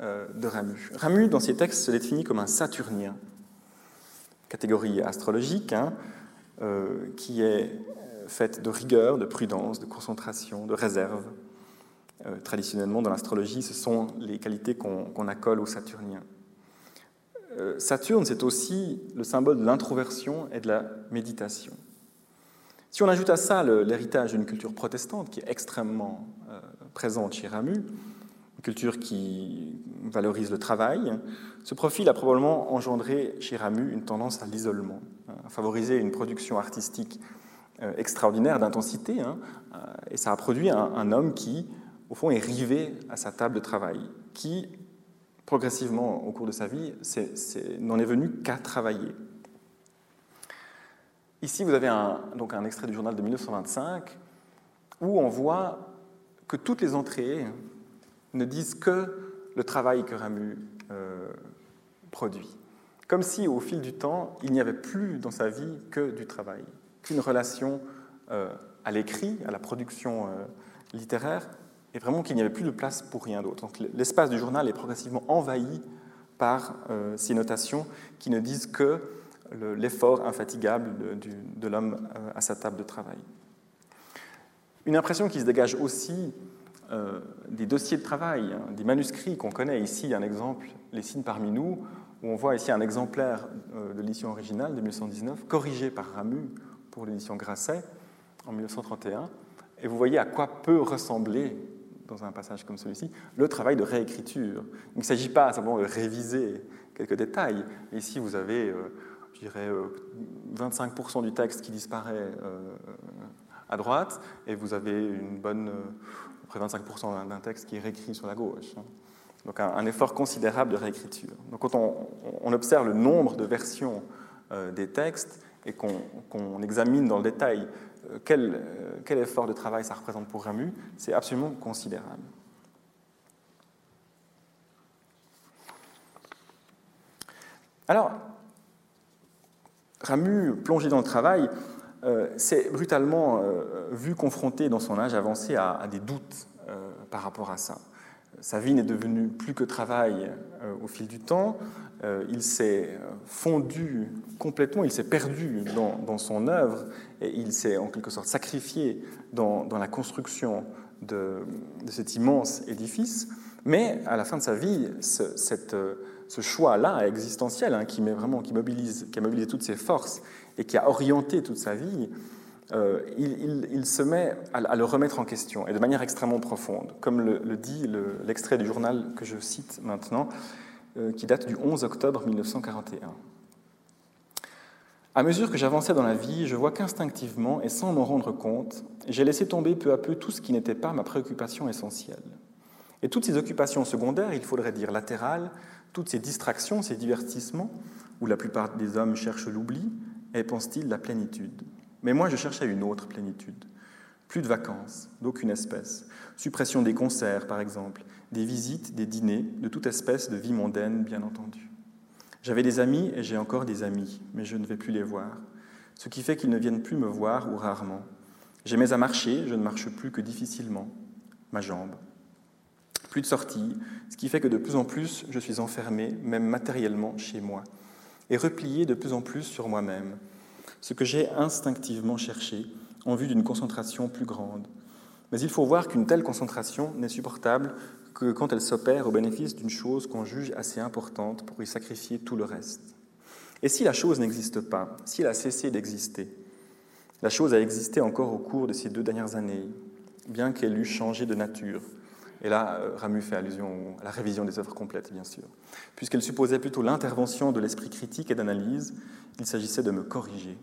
de Ramu. Ramu, dans ses textes, se définit comme un saturnien, catégorie astrologique, hein, qui est faite de rigueur, de prudence, de concentration, de réserve. Euh, traditionnellement, dans l'astrologie, ce sont les qualités qu'on accole aux Saturniens. Euh, Saturne, c'est aussi le symbole de l'introversion et de la méditation. Si on ajoute à ça l'héritage d'une culture protestante qui est extrêmement euh, présente chez Ramu, une culture qui valorise le travail, ce profil a probablement engendré chez Ramu une tendance à l'isolement, hein, à favoriser une production artistique euh, extraordinaire d'intensité, hein, euh, et ça a produit un, homme qui, au fond, est rivé à sa table de travail, qui, progressivement au cours de sa vie, n'en est venu qu'à travailler. Ici, vous avez un, donc un extrait du journal de 1925 où on voit que toutes les entrées ne disent que le travail que Ramu euh, produit. Comme si, au fil du temps, il n'y avait plus dans sa vie que du travail qu'une relation euh, à l'écrit, à la production euh, littéraire, et vraiment qu'il n'y avait plus de place pour rien d'autre. Donc l'espace du journal est progressivement envahi par ces notations qui ne disent que l'effort infatigable de, l'homme à sa table de travail. Une impression qui se dégage aussi des dossiers de travail, hein, des manuscrits qu'on connaît ici, un exemple, Les signes parmi nous, où on voit ici un exemplaire de l'édition originale de 1919, corrigé par Ramu pour l'édition Grasset en 1931. Et vous voyez à quoi peut ressembler, dans un passage comme celui-ci, le travail de réécriture. Il ne s'agit pas simplement de réviser quelques détails. Ici, vous avez, euh, je dirais, 25% euh, du texte qui disparaît euh, à droite, et vous avez une bonne, près 25% d'un texte qui est réécrit sur la gauche. Hein. Donc un, effort considérable de réécriture. Donc quand on, observe le nombre de versions des textes, et qu'on examine dans le détail euh, quel, euh, quel, effort de travail ça représente pour Ramu, c'est absolument considérable. Alors, Ramu, plongé dans le travail, euh, s'est brutalement vu confronté dans son âge avancé à, des doutes par rapport à ça. Sa vie n'est devenue plus que travail au fil du temps. Euh, il s'est fondu complètement, il s'est perdu dans, son œuvre et il s'est en quelque sorte sacrifié dans, la construction de, cet immense édifice. Mais à la fin de sa vie, ce, choix-là existentiel, hein, qui, mobilise, a mobilisé toutes ses forces et qui a orienté toute sa vie, euh, il, se met à, le remettre en question, et de manière extrêmement profonde. Comme le, le dit l'extrait du journal que je cite maintenant, euh, qui date du 11 octobre 1941. À mesure que j'avançais dans la vie, je vois qu'instinctivement et sans m'en rendre compte, j'ai laissé tomber peu à peu tout ce qui n'était pas ma préoccupation essentielle. Et toutes ces occupations secondaires, il faudrait dire latérales, toutes ces distractions, ces divertissements, où la plupart des hommes cherchent l'oubli, et pensent-ils la plénitude? Mais moi, je cherchais une autre plénitude. Plus de vacances, d'aucune espèce. Suppression des concerts, par exemple, des visites, des dîners, de toute espèce de vie mondaine, bien entendu. J'avais des amis et j'ai encore des amis, mais je ne vais plus les voir, ce qui fait qu'ils ne viennent plus me voir ou rarement. J'aimais à marcher, je ne marche plus que difficilement, ma jambe. Plus de sortie, ce qui fait que de plus en plus je suis enfermé, même matériellement, chez moi, et replié de plus en plus sur moi-même, ce que j'ai instinctivement cherché en vue d'une concentration plus grande. Mais il faut voir qu'une telle concentration n'est supportable que quand elle s'opère au bénéfice d'une chose qu'on juge assez importante pour y sacrifier tout le reste. Et si la chose n'existe pas, si elle a cessé d'exister, la chose a existé encore au cours de ces deux dernières années, bien qu'elle eût changé de nature. Et là, euh, Ramu fait allusion à la révision des œuvres complètes, bien sûr. Puisqu'elle supposait plutôt l'intervention de l'esprit critique et d'analyse, il s'agissait de me corriger.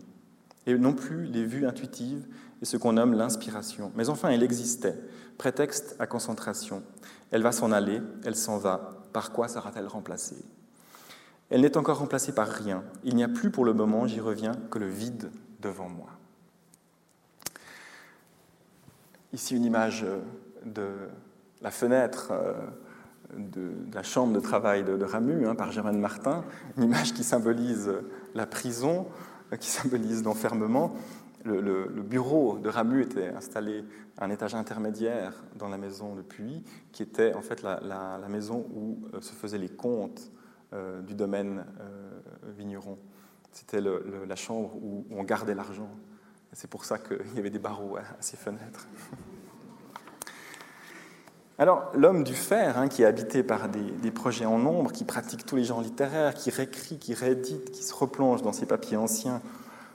Et non plus les vues intuitives et ce qu'on nomme l'inspiration. Mais enfin, elle existait, prétexte à concentration. Elle va s'en aller, elle s'en va. Par quoi sera-t-elle remplacée? Elle n'est encore remplacée par rien. Il n'y a plus pour le moment, j'y reviens, que le vide devant moi. Ici une image euh, de la fenêtre euh, de, la chambre de travail de, Ramu hein, par Germaine Martin, une image qui symbolise la prison, euh, qui symbolise l'enfermement. Le, bureau de Ramu était installé à un étage intermédiaire dans la maison de Puy, qui était en fait la, maison où se faisaient les comptes du domaine vigneron. C'était la chambre où, on gardait l'argent. C'est pour ça qu'il y avait des barreaux à, ces fenêtres. [LAUGHS] Alors, l'homme du fer, hein, qui est habité par des, projets en nombre, qui pratique tous les genres littéraires, qui réécrit, qui réédite, qui se replonge dans ses papiers anciens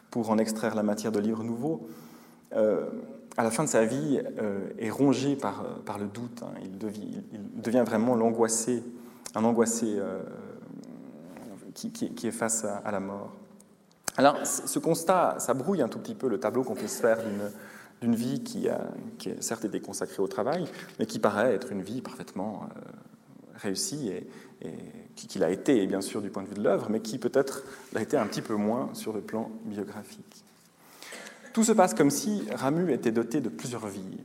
pour en extraire la matière de livres nouveaux, euh, à la fin de sa vie, euh, est rongé par, par le doute. Hein. Il, devient, vraiment l'angoissé, un angoissé euh, qui, qui, est face à la mort. Alors, ce constat, ça brouille un tout petit peu le tableau qu'on peut se faire d'une vie qui a, qui certes été consacrée au travail, mais qui paraît être une vie parfaitement euh, réussie et, qui, l'a été, bien sûr, du point de vue de l'œuvre, mais qui peut-être l'a été un petit peu moins sur le plan biographique. Tout se passe comme si Ramu était doté de plusieurs vies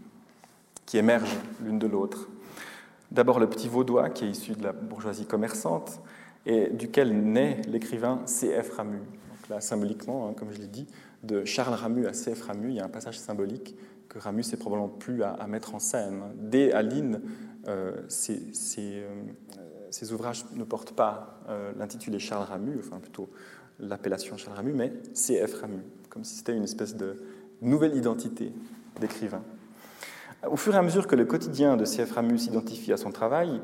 qui émergent l'une de l'autre. D'abord le petit vaudois qui est issu de la bourgeoisie commerçante et duquel naît l'écrivain C.F. Ramu, là, symboliquement, hein, comme je l'ai dit, de Charles Ramu à C.F. Ramu, il y a un passage symbolique que Ramu s'est probablement plus à, mettre en scène. Dès Aline, euh, euh, ces, ouvrages ne portent pas euh, l'intitulé Charles Ramu, enfin plutôt l'appellation Charles Ramu, mais C.F. Ramu, comme si c'était une espèce de nouvelle identité d'écrivain. Au fur et à mesure que le quotidien de C.F. Ramu s'identifie à son travail,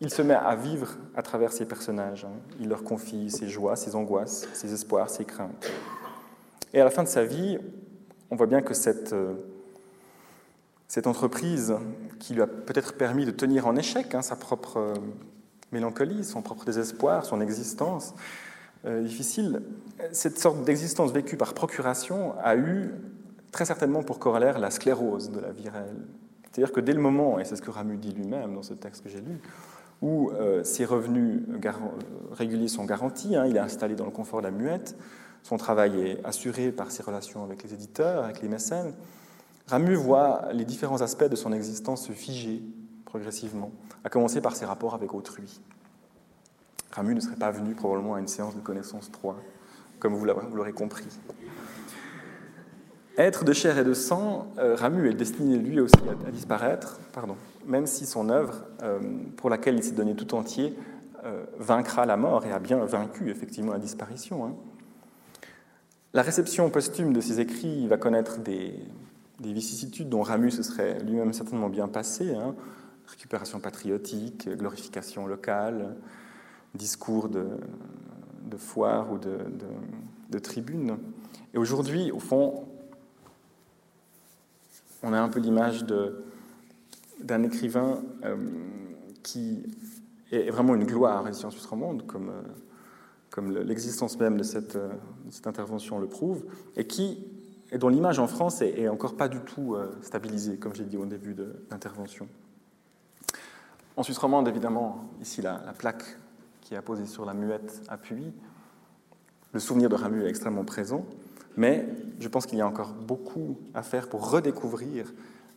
il se met à vivre à travers ses personnages. Hein. Il leur confie ses joies, ses angoisses, ses espoirs, ses craintes. Et à la fin de sa vie, on voit bien que cette, euh, entreprise qui lui a peut-être permis de tenir en échec hein, sa propre euh, mélancolie, son propre désespoir, son existence euh, difficile, cette sorte d'existence vécue par procuration a eu très certainement pour corollaire la sclérose de la vie réelle. C'est-à-dire que dès le moment, et c'est ce que Ramu dit lui-même dans ce texte que j'ai lu, où ses revenus réguliers sont garantis, hein, il est installé dans le confort de la muette, son travail est assuré par ses relations avec les éditeurs, avec les mécènes. Ramu voit les différents aspects de son existence se figer progressivement, à commencer par ses rapports avec autrui. Ramu ne serait pas venu probablement à une séance de connaissance 3, comme vous l'aurez compris. Être de chair et de sang, euh, Ramu est destiné lui aussi à, disparaître, pardon, même si son œuvre, euh, pour laquelle il s'est donné tout entier, euh, vaincra la mort et a bien vaincu effectivement la disparition. La réception posthume de ses écrits va connaître des, vicissitudes dont Ramu se serait lui-même certainement bien passé. Hein. Récupération patriotique, glorification locale, discours de, foire ou de, de tribune. Et aujourd'hui, au fond, on a un peu l'image d'un écrivain euh, qui est vraiment une gloire ici en Suisse romande, comme, euh, comme l'existence même de cette, euh, cette, intervention le prouve, et qui dont l'image en France est, encore pas du tout stabilisée, comme j'ai dit au début de l'intervention. En Suisse romande, évidemment, ici la, la, plaque qui est apposée sur la muette appuie. Le souvenir de Ramu est extrêmement présent. Mais je pense qu'il y a encore beaucoup à faire pour redécouvrir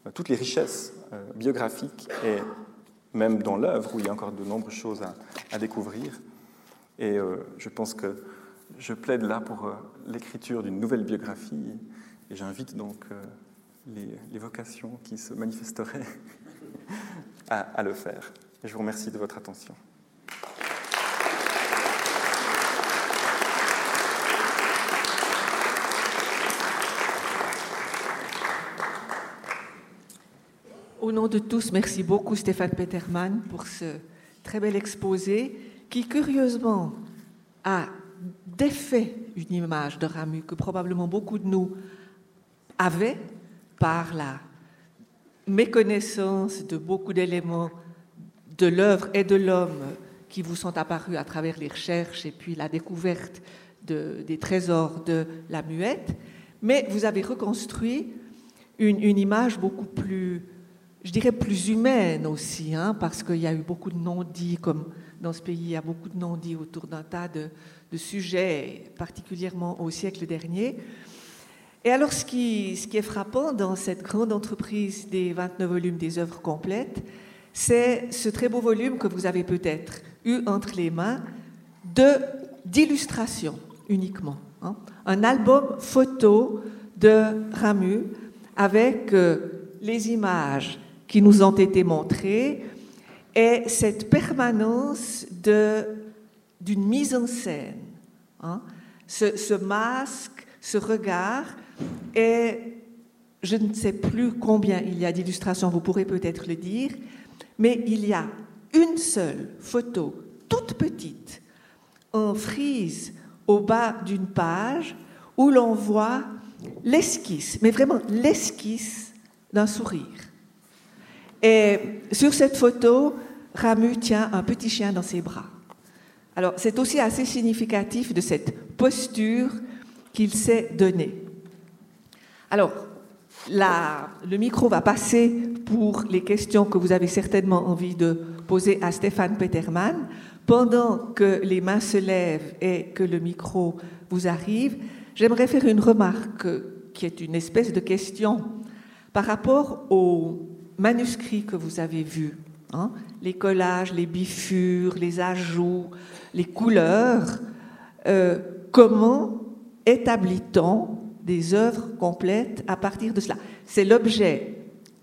euh, toutes les richesses euh, biographiques et même dans l'œuvre où il y a encore de nombreuses choses à, découvrir. Et euh, je pense que je plaide là pour l'écriture d'une nouvelle biographie et j'invite donc les, les, vocations qui se manifesteraient [LAUGHS] à le faire. Je vous remercie de votre attention. Au nom de tous, merci beaucoup Stéphane Peterman pour ce très bel exposé qui curieusement a défait une image de Ramu que probablement beaucoup de nous avaient par la méconnaissance de beaucoup d'éléments de l'œuvre et de l'homme qui vous sont apparus à travers les recherches et puis la découverte des trésors de la muette, mais vous avez reconstruit une, image beaucoup plus je dirais, plus humaine aussi, hein, parce qu'il y a eu beaucoup de non-dits, comme dans ce pays, il y a beaucoup de non-dits autour d'un tas de, sujets, particulièrement au siècle dernier. Et alors, ce qui, est frappant dans cette grande entreprise des 29 volumes des œuvres complètes, c'est ce très beau volume que vous avez peut-être eu entre les mains de d'illustration uniquement. Hein. Un album photo de Ramu avec euh, les images qui nous ont été montrés est cette permanence d'une mise en scène. Hein. Ce, masque, ce regard, et je ne sais plus combien il y a d'illustrations, vous pourrez peut-être le dire, mais il y a une seule photo, toute petite, en frise au bas d'une page, où l'on voit l'esquisse, mais vraiment l'esquisse d'un sourire. Et sur cette photo, Ramu tient un petit chien dans ses bras. Alors, c'est aussi assez significatif de cette posture qu'il s'est donnée. Alors, le micro va passer pour les questions que vous avez certainement envie de poser à Stéphane Peterman. Pendant que les mains se lèvent et que le micro vous arrive, j'aimerais faire une remarque qui est une espèce de question par rapport au manuscrits que vous avez vus, hein, les collages, les bifures, les ajouts, les couleurs, euh, comment établit-on des œuvres complètes à partir de cela? C'est l'objet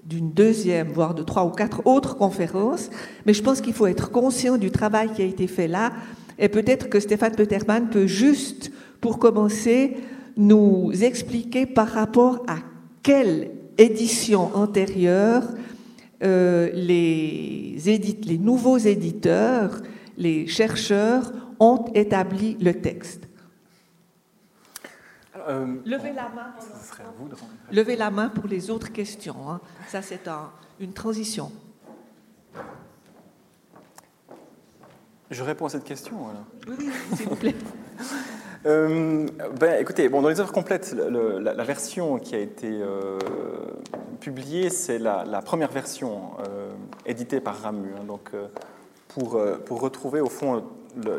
d'une deuxième, voire de trois ou quatre autres conférences, mais je pense qu'il faut être conscient du travail qui a été fait là, et peut-être que Stéphane Peterman peut juste, pour commencer, nous expliquer par rapport à quelle édition antérieure euh, les, les nouveaux éditeurs, les chercheurs ont établi le texte. Euh, levez la main. Levez la main pour les autres questions. Hein. Ça, c'est une transition. Je réponds à cette question. Oui, s'il vous plaît. [LAUGHS] Euh, ben, écoutez, bon, dans les œuvres complètes, la, version qui a été euh, publiée, c'est la, première version euh, éditée par Ramu. Hein, donc, pour, retrouver au fond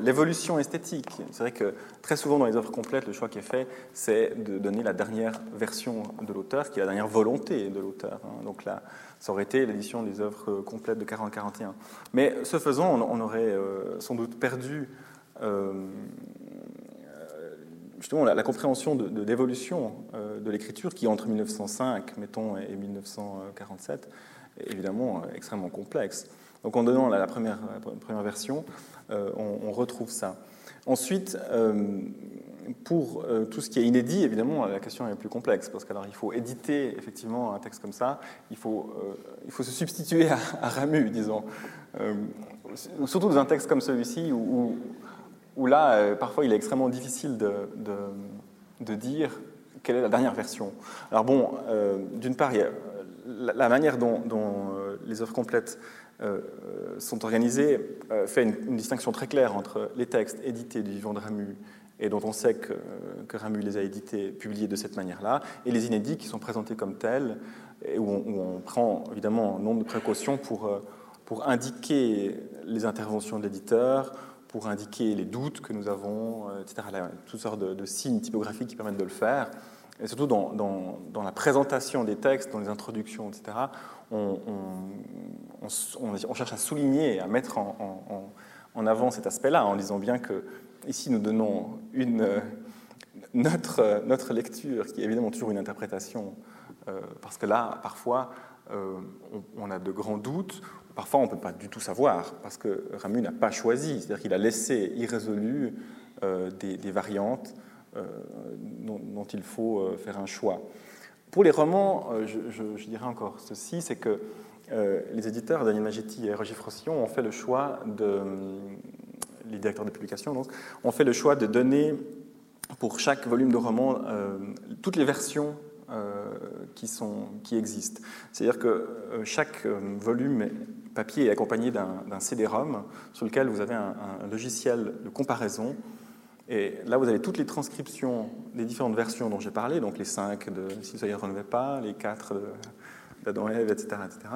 l'évolution esthétique. C'est vrai que très souvent dans les œuvres complètes, le choix qui est fait, c'est de donner la dernière version de l'auteur, qui est la dernière volonté de l'auteur. Hein. Donc là, ça aurait été l'édition des œuvres complètes de 40-41. Mais ce faisant, on, aurait sans doute perdu justement la, compréhension de, l'évolution euh, de l'écriture qui, entre 1905, mettons, et 1947, est évidemment euh, extrêmement complexe. Donc en donnant la, première, version, euh, on, retrouve ça. Ensuite, pour tout ce qui est inédit, évidemment, la question est plus complexe, parce qu'alors il faut éditer effectivement un texte comme ça, il faut, il faut se substituer à, Ramu, disons. surtout dans un texte comme celui-ci, où là, euh, parfois, il est extrêmement difficile de, dire quelle est la dernière version. Alors bon, euh, d'une part, la, manière dont, euh, les œuvres complètes sont organisées fait une, distinction très claire entre les textes édités du vivant de Ramu et dont on sait que, Ramu les a édités, publiés de cette manière-là, et les inédits qui sont présentés comme tels, et où on, prend évidemment nombre de précautions pour, pour indiquer les interventions de l'éditeur, pour indiquer les doutes que nous avons, euh, etc. toutes sortes de, signes typographiques qui permettent de le faire. Et surtout dans, la présentation des textes, dans les introductions, etc., on, cherche à souligner, à mettre en, avant cet aspect-là, en disant bien que ici nous donnons une, notre, notre lecture, qui est évidemment toujours une interprétation, euh, parce que là, parfois, on, a de grands doutes. Parfois, on ne peut pas du tout savoir, parce que Ramu n'a pas choisi, c'est-à-dire qu'il a laissé irrésolu des, variantes dont, il faut faire un choix. Pour les romans, je, dirais encore ceci, c'est que les éditeurs, Daniel Magetti et Roger Frossillon, ont fait le choix de, les directeurs de publication, donc, ont fait le choix de donner pour chaque volume de roman euh, toutes les versions euh, qui, existent. C'est-à-dire que euh, chaque volume papier est accompagné d'un CD-ROM sur lequel vous avez un, logiciel de comparaison. Et là, vous avez toutes les transcriptions des différentes versions dont j'ai parlé, donc les 5 de Si vous ne renouvelez pas, les 4 d'Adam et Ève, etc., etc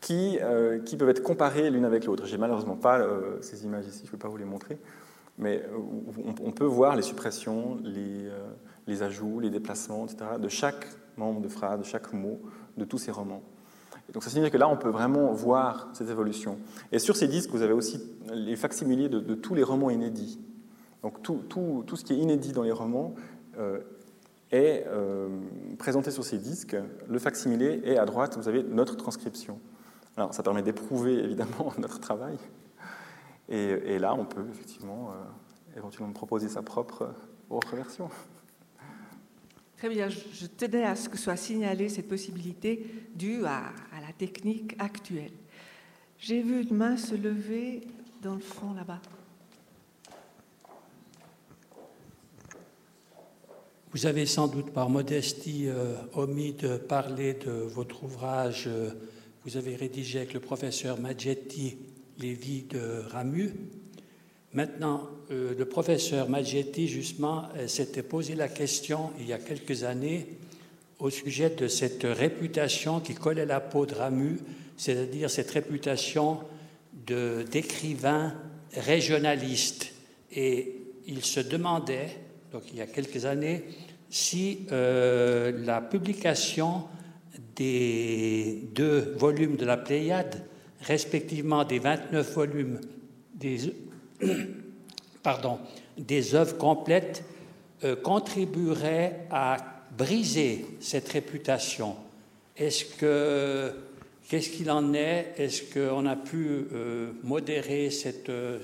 qui, euh, qui peuvent être comparées l'une avec l'autre. J'ai malheureusement pas euh, ces images ici, je ne peux pas vous les montrer, mais euh, on, peut voir les suppressions, les, les, ajouts, les déplacements, etc., de chaque membre de phrase, de chaque mot, de tous ces romans. Donc ça signifie que là, on peut vraiment voir cette évolution. Et sur ces disques, vous avez aussi les facsimilés de, de tous les romans inédits. Donc tout, tout, tout, ce qui est inédit dans les romans est présenté sur ces disques. Le facsimilé et à droite, vous avez notre transcription. Alors, ça permet d'éprouver [LAUGHS] évidemment notre travail. Et, là, on peut effectivement euh, éventuellement proposer sa propre, autre version. Très bien, je tenais à ce que soit signalée cette possibilité due à, la technique actuelle. J'ai vu une main se lever dans le fond là-bas. Vous avez sans doute par modestie euh, omis de parler de votre ouvrage euh, vous avez rédigé avec le professeur Maggetti les vies de Ramu. Maintenant, euh, le professeur Maggetti, justement, euh, s'était posé la question il y a quelques années au sujet de cette réputation qui collait la peau de Ramu, c'est-à-dire cette réputation d'écrivain régionaliste. Et il se demandait, donc il y a quelques années, si euh, la publication des deux volumes de la Pléiade, respectivement des 29 volumes des, [COUGHS] pardon, des œuvres complètes, euh, contribuerait à briser cette réputation. Est-ce que qu'est-ce qu'il en est? Est-ce qu'on a pu euh, modérer cette, euh,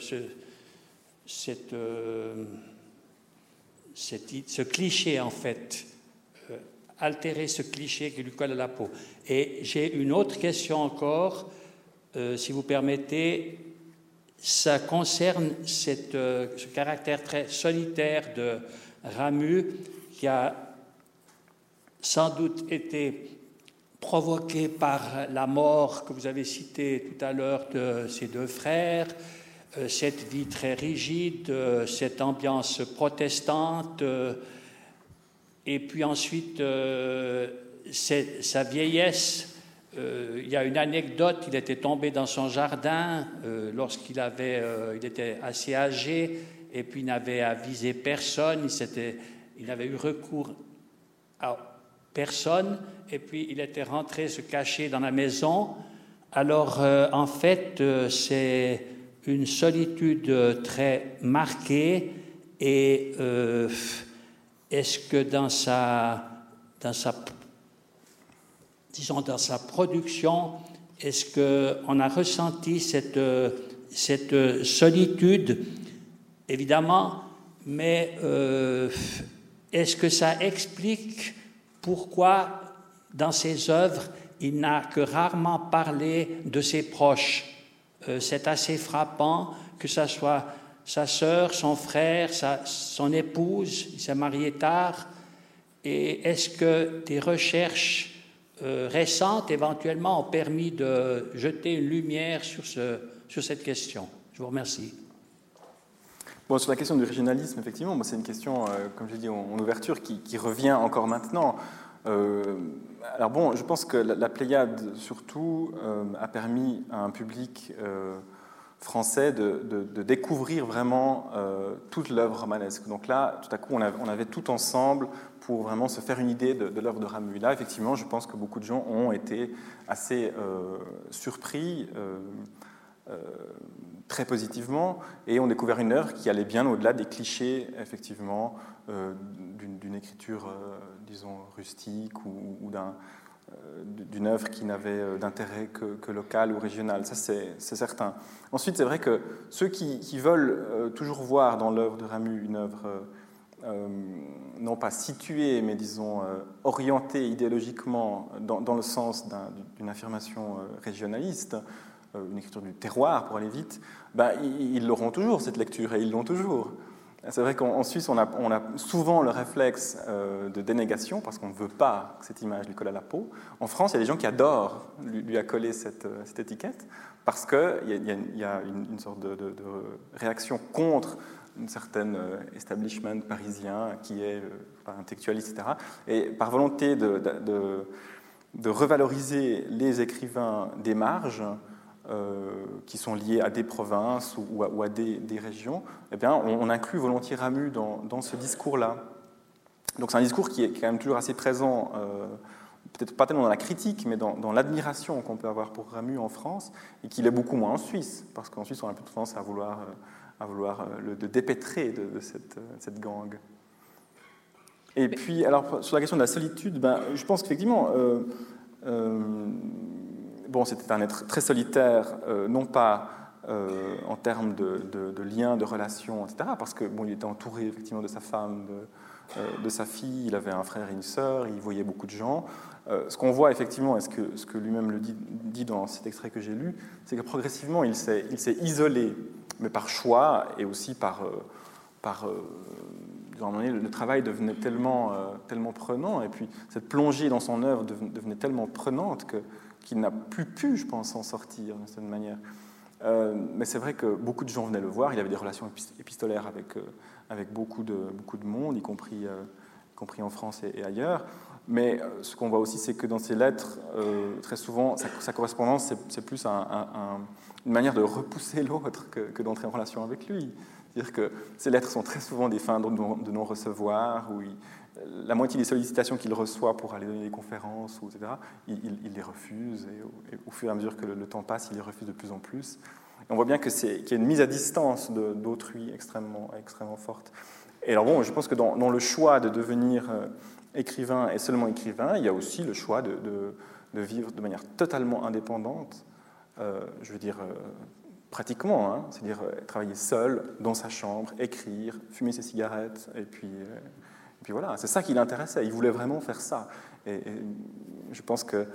ce cliché en fait altérer ce cliché qui lui colle à la peau? Et j'ai une autre question encore, euh, si vous permettez. Ça concerne euh, ce caractère très solitaire de Ramu qui a sans doute été provoqué par la mort que vous avez citée tout à l'heure de ses deux frères, euh, cette vie très rigide, cette ambiance protestante, et puis ensuite, euh, sa vieillesse. Euh, il y a une anecdote, il était tombé dans son jardin euh, lorsqu'il avait, il était assez âgé et puis il n'avait avisé personne, il, il n'avait eu recours à personne et puis il était rentré se cacher dans la maison. Alors en fait, c'est une solitude très marquée et est-ce que dans sa, dans sa, disons, dans sa production, est-ce qu'on a ressenti cette, solitude? Évidemment, mais euh, est-ce que ça explique pourquoi dans ses œuvres, il n'a que rarement parlé de ses proches? Euh, C'est assez frappant que ça soit sa sœur, son frère, son épouse, il s'est marié tard. Et est-ce que des recherches euh, récentes éventuellement ont permis de jeter une lumière sur, ce, sur cette question Je vous remercie. Bon, sur la question du régionalisme, effectivement, c'est une question, euh, comme je dit en, ouverture, qui, revient encore maintenant. Euh, alors bon, je pense que la, Pléiade, surtout, a permis à un public français de, découvrir vraiment euh, toute l'œuvre romanesque. Donc là, tout à coup, on, avait tout ensemble pour vraiment se faire une idée de, l'œuvre de Ramu. Là, effectivement, je pense que beaucoup de gens ont été assez euh, surpris, euh, très positivement, et ont découvert une œuvre qui allait bien au-delà des clichés, effectivement, d'une écriture, disons, rustique ou, d'une œuvre qui n'avait d'intérêt que, local ou régional. Ça, c'est certain. Ensuite, c'est vrai que ceux qui, veulent toujours voir dans l'œuvre de Ramu une œuvre euh, non pas situé, mais disons euh, orienté idéologiquement dans, le sens d'une affirmation euh, régionaliste, une écriture du terroir pour aller vite, ben, ils l'auront toujours cette lecture et ils l'ont toujours. C'est vrai qu'en Suisse, on a, souvent le réflexe de dénégation parce qu'on ne veut pas que cette image lui colle à la peau. En France, il y a des gens qui adorent lui, accoler cette, cette, étiquette parce qu'il y, a une, sorte de, réaction contre une certaine euh, establishment parisien qui est euh, intellectuel, etc. Et par volonté de, revaloriser les écrivains des marges, euh, qui sont liés à des provinces ou, à, des, des, régions, eh bien, on, inclut volontiers Ramu dans, dans ce discours-là. Donc c'est un discours qui est quand même toujours assez présent, peut-être pas tellement dans la critique, mais dans, dans l'admiration qu'on peut avoir pour Ramu en France, et qu'il est beaucoup moins en Suisse, parce qu'en Suisse on a peu tendance à vouloir à vouloir euh, le, dépêtrer de, cette, euh, cette, gang. Et puis, alors, sur la question de la solitude, ben, je pense qu'effectivement, euh, bon, c'était un être très solitaire, non pas en termes de, liens, de relations, etc., parce que bon, il était entouré effectivement de sa femme, de, de, sa fille, il avait un frère et une sœur, il voyait beaucoup de gens. ce qu'on voit effectivement, et ce que, lui-même le dit, dans cet extrait que j'ai lu, c'est que progressivement, il s'est isolé mais par choix et aussi par, euh, par euh, le travail devenait tellement, euh, tellement prenant, et puis cette plongée dans son œuvre devenait tellement prenante que, qu'il n'a plus pu, je pense, s'en sortir d'une certaine manière. mais c'est vrai que beaucoup de gens venaient le voir, il avait des relations épistolaires avec, avec beaucoup, de, beaucoup de monde, y compris, y compris en France et, ailleurs. Mais ce qu'on voit aussi, c'est que dans ses lettres, très souvent, sa, correspondance, c'est, plus un une manière de repousser l'autre que, d'entrer en relation avec lui. C'est-à-dire que ces lettres sont très souvent des fins de non-recevoir, où la moitié des sollicitations qu'il reçoit pour aller donner des conférences, etc., il, les refuse, et au, fur et à mesure que le, temps passe, il les refuse de plus en plus. on voit bien qu'il y a une mise à distance d'autrui extrêmement, extrêmement forte. Et alors bon, je pense que dans, le choix de devenir euh, écrivain et seulement écrivain, il y a aussi le choix de, vivre de manière totalement indépendante, euh, je veux dire, euh, pratiquement, hein, c'est-à-dire travailler seul dans sa chambre, écrire, fumer ses cigarettes, et puis, puis voilà, c'est ça qui l'intéressait. Il voulait vraiment faire ça. Et, je pense que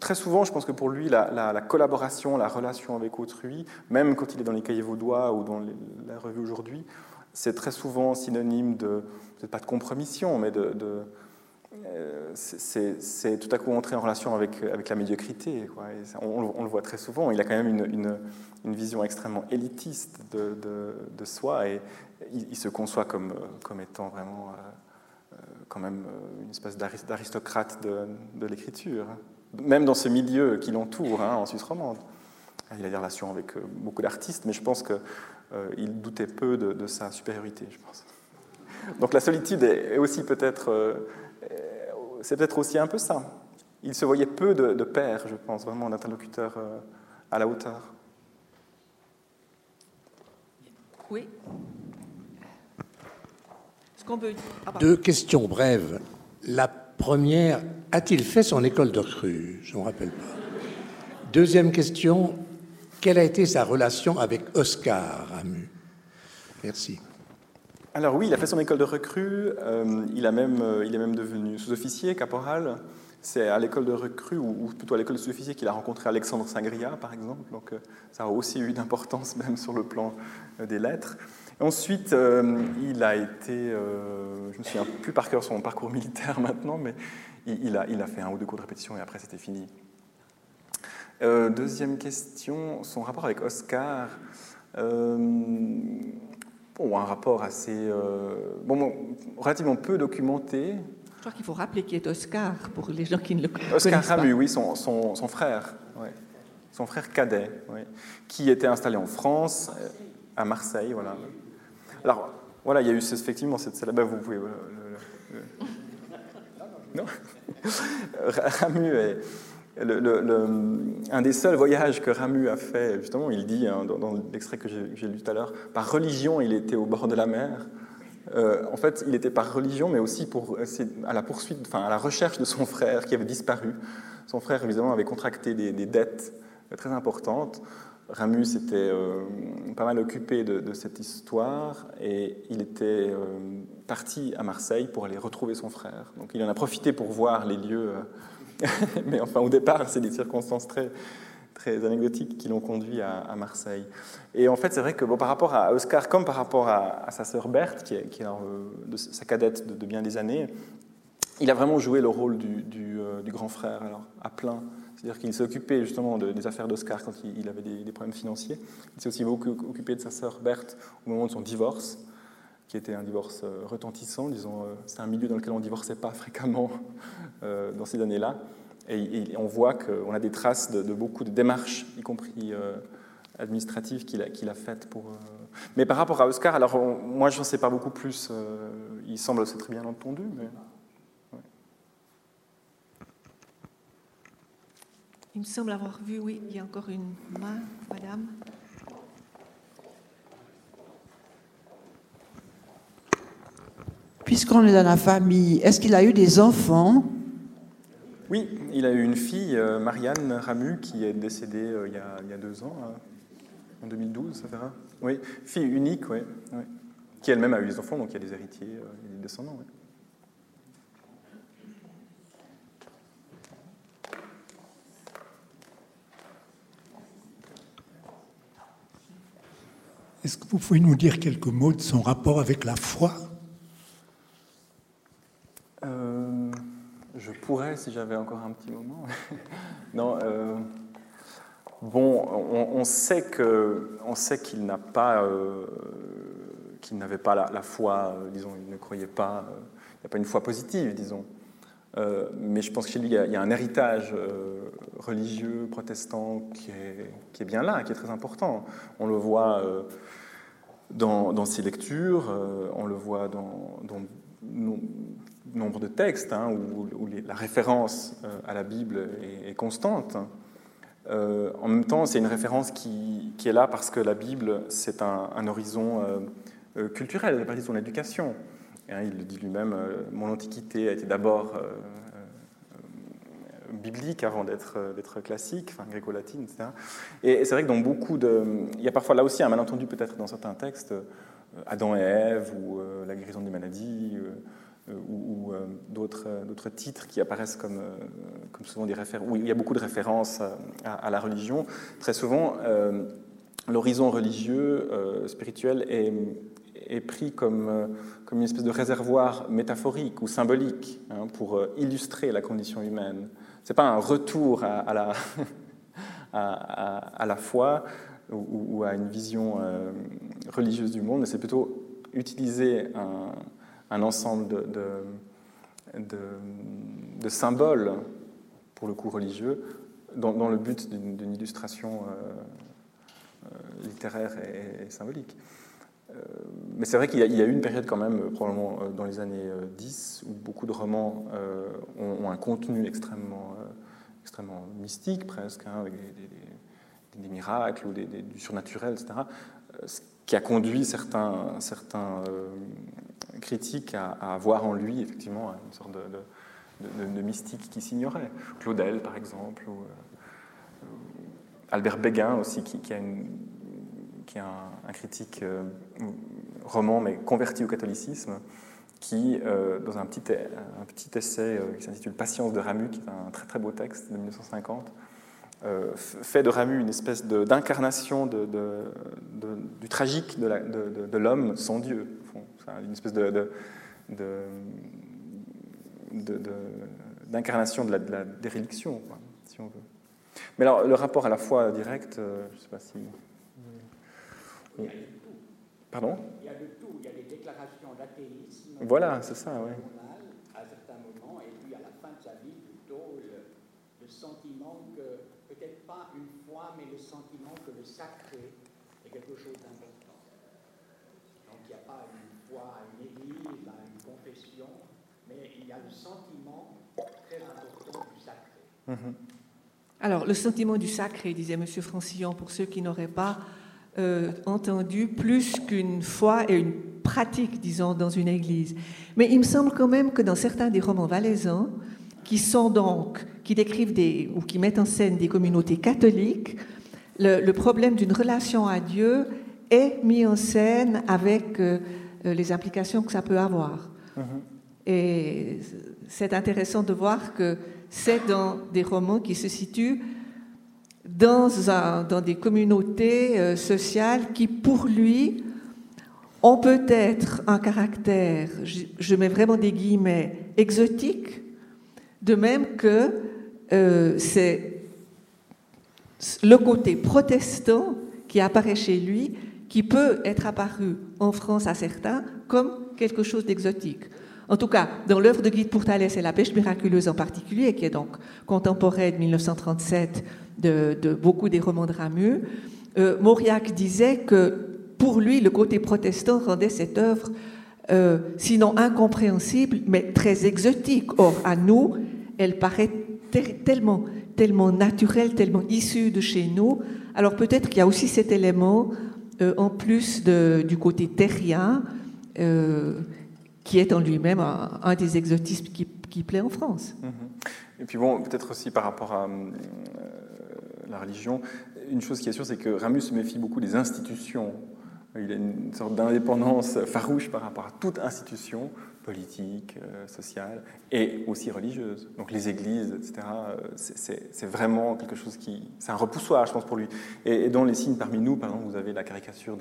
très souvent, je pense que pour lui, la, collaboration, la relation avec autrui, même quand il est dans les cahiers vaudois ou dans la revue aujourd'hui, c'est très souvent synonyme de, peut-être pas de compromission, mais de euh, c'est tout à coup entrer en relation avec, avec la médiocrité. On, le voit très souvent. Il a quand même une, vision extrêmement élitiste de, de, soi et il, se conçoit comme, comme étant vraiment euh, quand même une espèce d'aristocrate de, l'écriture, même dans ce milieu qui l'entoure hein, en Suisse romande. Il a des relations avec euh, beaucoup d'artistes, mais je pense qu'il doutait peu de, sa supériorité, je pense. Donc la solitude est aussi peut-être c'est peut-être aussi un peu ça. Il se voyait peu de, de pères, je pense, vraiment d'interlocuteurs euh, à la hauteur. Oui. Ce qu'on peut... Ah, Deux questions brèves. La première, a-t-il fait son école de recrue Je ne me rappelle pas. Deuxième question, quelle a été sa relation avec Oscar Ramu Merci. Alors oui, il a fait son école de recrue, euh, il, a même, euh, il est même devenu sous-officier, caporal. C'est à l'école de recrue, ou, plutôt à l'école de sous-officier, qu'il a rencontré Alexandre Sangria, par exemple. Donc euh, ça a aussi eu d'importance, même sur le plan des lettres. Ensuite, il a été, je ne me souviens plus par cœur son parcours militaire [LAUGHS] maintenant, mais il, a, il a fait un ou deux cours de répétition et après c'était fini. deuxième question, son rapport avec Oscar bon, un rapport assez, euh, bon, relativement peu documenté. Je crois qu'il faut rappeler qui est Oscar pour les gens qui ne le connaissent pas. Oscar Ramu, oui, son, son, son frère, son frère cadet, qui était installé en France, à Marseille, voilà. Alors, voilà, il y a eu effectivement cette là vous pouvez. non [LAUGHS] Ramu est un des seuls voyages que Ramu a fait, justement, il dit hein, dans, l'extrait que j'ai lu tout à l'heure, par religion, il était au bord de la mer. en fait, il était par religion, mais aussi pour, à la poursuite, enfin, à la recherche de son frère qui avait disparu. Son frère, évidemment, avait contracté des, dettes très importantes. Ramus était pas mal occupé de, cette histoire et il était parti à Marseille pour aller retrouver son frère. Donc il en a profité pour voir les lieux. [LAUGHS] mais enfin, au départ, c'est des circonstances très, très anecdotiques qui l'ont conduit à, Marseille. Et en fait, c'est vrai que bon, par rapport à Oscar, comme par rapport à, sa sœur Berthe, qui est, sa cadette de, bien des années, il a vraiment joué le rôle du, du, euh, grand frère, alors à plein. C'est-à-dire qu'il s'est occupé justement des affaires d'Oscar quand il, avait des, problèmes financiers. Il s'est aussi beaucoup occupé de sa sœur Berthe au moment de son divorce, qui était un divorce euh, retentissant. Disons, euh, c'est un milieu dans lequel on ne divorçait pas [LAUGHS] fréquemment dans ces années-là. Et, on voit qu'on a des traces de, beaucoup de démarches, y compris euh, administratives, qu'il a, faites pour. Euh, mais par rapport à Oscar, alors moi je n'en sais pas beaucoup plus. Euh, il semble très bien entendu, mais. Il me semble avoir vu, oui, il y a encore une main, madame. Puisqu'on est dans la famille, est-ce qu'il a eu des enfants? Oui, il a eu une fille, euh, Marianne Ramu, qui est décédée euh, il, y a, deux ans, hein, en 2012, ça fera. Oui, fille unique, oui, qui elle-même a eu des enfants, donc il y a des héritiers, il y a des descendants. Est-ce que vous pouvez nous dire quelques mots de son rapport avec la foi? Je pourrais si j'avais encore un petit moment. [LAUGHS] non. Euh, bon, on, sait sait qu'il n'a pas, euh, qu'il n'avait pas la, foi, euh, disons, il ne croyait pas, il n'y a pas une foi positive, disons. mais je pense que chez lui, il y a, un héritage religieux, protestant, qui est, est, bien là, qui est très important. On le voit dans, dans, ses lectures, on le voit dans, nombre de textes hein, où, la référence euh, à la Bible est, constante. Euh, en même temps, c'est une référence qui, est là parce que la Bible, c'est un, horizon euh, culturel, elle partie de son éducation. Hein, il le dit lui-même, mon antiquité a été d'abord biblique avant d'être classique, enfin gréco-latine, etc. Et c'est vrai que dans beaucoup de... Il y a parfois là aussi un malentendu peut-être dans certains textes, Adam et Ève ou la guérison des maladies euh, ou, euh, euh, d'autres titres qui apparaissent comme, comme souvent des références, où il y a beaucoup de références à, la religion. Très souvent, l'horizon religieux, spirituel est, pris comme, comme, une espèce de réservoir métaphorique ou symbolique hein, pour illustrer la condition humaine. Ce n'est pas un retour à, la, [LAUGHS] à, la foi ou, à une vision religieuse du monde, mais c'est plutôt utiliser un, un ensemble de, de, symboles, pour le coup religieux, dans, le but d'une illustration euh, euh, littéraire et, symbolique. Euh, mais c'est vrai qu'il y, a eu une période quand même, probablement dans les années 10, où beaucoup de romans ont, un contenu extrêmement, extrêmement mystique presque, hein, avec des, miracles ou du surnaturel, etc. Ce qui a conduit certains, certains critique à, voir en lui effectivement une sorte de, mystique qui s'ignorait. Claudel, par exemple, ou, euh, Albert Béguin aussi, qui, qui, a qui est un, critique euh, roman, mais converti au catholicisme, qui, euh, dans un petit, un essai qui s'intitule Patience de Ramu, qui est un très très beau texte de 1950, fait de Ramu une espèce d'incarnation du tragique de l'homme sans Dieu une espèce d'incarnation de, la, la déréliction, si on veut. Mais alors, le rapport à la foi directe, euh, je ne sais pas si. Il y a de tout. Pardon? Il y a de tout. Il y a des déclarations d'athéisme. Voilà, c'est ça, oui. À certains moments, et puis à la fin de sa vie, plutôt le, sentiment que, peut-être pas une foi, mais le sentiment que le sacré est quelque chose d'important. Donc il n'y a pas une à une église, à une confession, mais il y a le sentiment très important du sacré. Mhm. Alors, le sentiment du sacré, disait M. Francillon, pour ceux qui n'auraient pas euh, entendu plus qu'une foi et une pratique, disons, dans une église. Mais il me semble quand même que dans certains des romans valaisans, qui sont donc, qui décrivent des, ou qui mettent en scène des communautés catholiques, le, problème d'une relation à Dieu est mis en scène avec euh, euh, les implications que ça peut avoir. Mm-hmm. Et c'est intéressant de voir que c'est dans des romans qui se situent dans, des communautés euh, sociales qui, pour lui, ont peut-être un caractère, je, mets vraiment des guillemets, exotique, de même que euh, c'est le côté protestant qui apparaît chez lui, qui peut être apparu en France à certains comme quelque chose d'exotique. En tout cas, dans l'œuvre de Guy Pourtalès et la pêche miraculeuse en particulier, qui est donc contemporaine de 1937 de, beaucoup des romans de Ramu, euh, Mauriac disait que pour lui, le côté protestant rendait cette œuvre euh, sinon incompréhensible, mais très exotique. Or, à nous, elle paraît tellement, tellement naturelle, tellement issue de chez nous. Alors peut-être qu'il y a aussi cet élément, euh, en plus du côté terrien, qui est en lui-même un, des exotismes qui, plaît en France. Mm-hmm. Et puis bon, peut-être aussi par rapport à la religion, une chose qui est sûre, c'est que Ramus se méfie beaucoup des institutions. Il a une sorte d'indépendance farouche par rapport à toute institution politique, euh, sociale et aussi religieuse. Donc les églises, etc., euh, c'est vraiment quelque chose qui... C'est un repoussoir, je pense, pour lui. Et, dans les signes parmi nous, par exemple, vous avez la caricature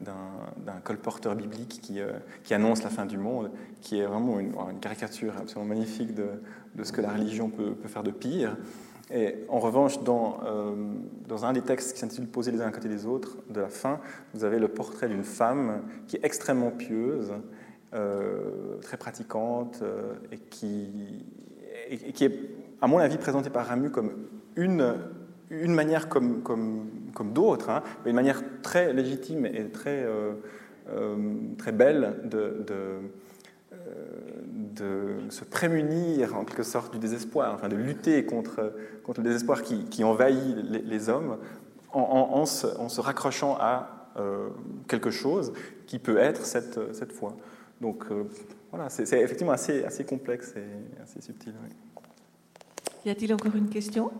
d'un colporteur biblique qui, euh, qui, annonce la fin du monde, qui est vraiment une, caricature absolument magnifique de, ce que la religion peut faire de pire. Et en revanche, dans, euh, dans un des textes qui s'intitule Poser les uns à côté des autres, de la fin, vous avez le portrait d'une femme qui est extrêmement pieuse, euh, très pratiquante, euh, et, qui, est, à mon avis, présentée par Ramu comme une, une manière comme, comme, comme d'autres, hein, une manière très légitime et très, très belle de de se prémunir en quelque sorte du désespoir, enfin de lutter contre, contre le désespoir qui, qui envahit les, hommes en, en, se, raccrochant à euh, quelque chose qui peut être cette, cette foi. Donc euh, voilà, c'est effectivement assez, assez complexe et assez subtil. Y a-t-il encore une question?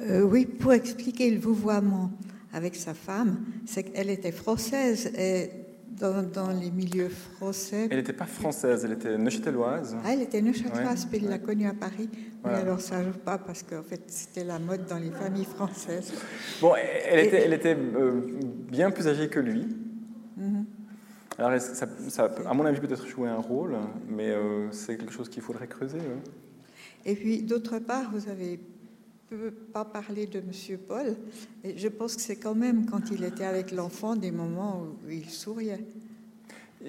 Euh, Oui, pour expliquer le vouvoiement avec sa femme, c'est qu'elle était française et dans, les milieux français. Elle n'était pas française, elle était neuchâteloise. Ah, elle était neuchâteloise, puis il l'a connue à Paris. Mais alors ça joue pas parce qu'en fait c'était la mode dans les familles françaises. Bon, elle était, elle était euh, bien plus âgée que lui. Mhm. Alors ça, ça, à mon avis, peut-être jouer un rôle, mais euh, c'est quelque chose qu'il faudrait creuser. Et puis d'autre part, vous avez ne peux pas parler de M. Paul, mais je pense que c'est quand même quand il était avec l'enfant des moments où il souriait.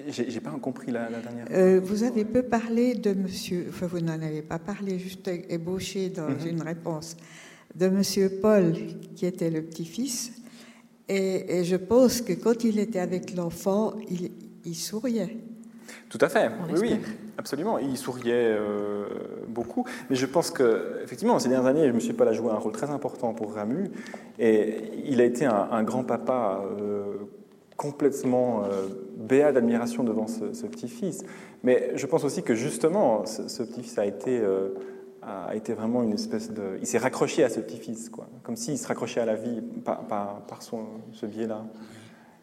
J'ai pas compris la, dernière. Euh, vous avez peu parlé de Monsieur, enfin vous n'en avez pas parlé, juste ébauché dans mhm. une réponse de Monsieur Paul, qui était le petit-fils, et, et, je pense que quand il était avec l'enfant, il, il souriait. Tout à fait, oui, oui, absolument. Il souriait euh, beaucoup, mais je pense que, effectivement, ces dernières années, je me suis pas a joué un rôle très important pour Ramu, et il a été un, grand-papa euh, complètement euh, béat d'admiration devant ce, petit-fils. Mais je pense aussi que justement, ce, petit-fils a été a été vraiment une espèce de... Il s'est raccroché à ce petit-fils, quoi. Comme s'il se raccrochait à la vie par, par, son, ce biais-là.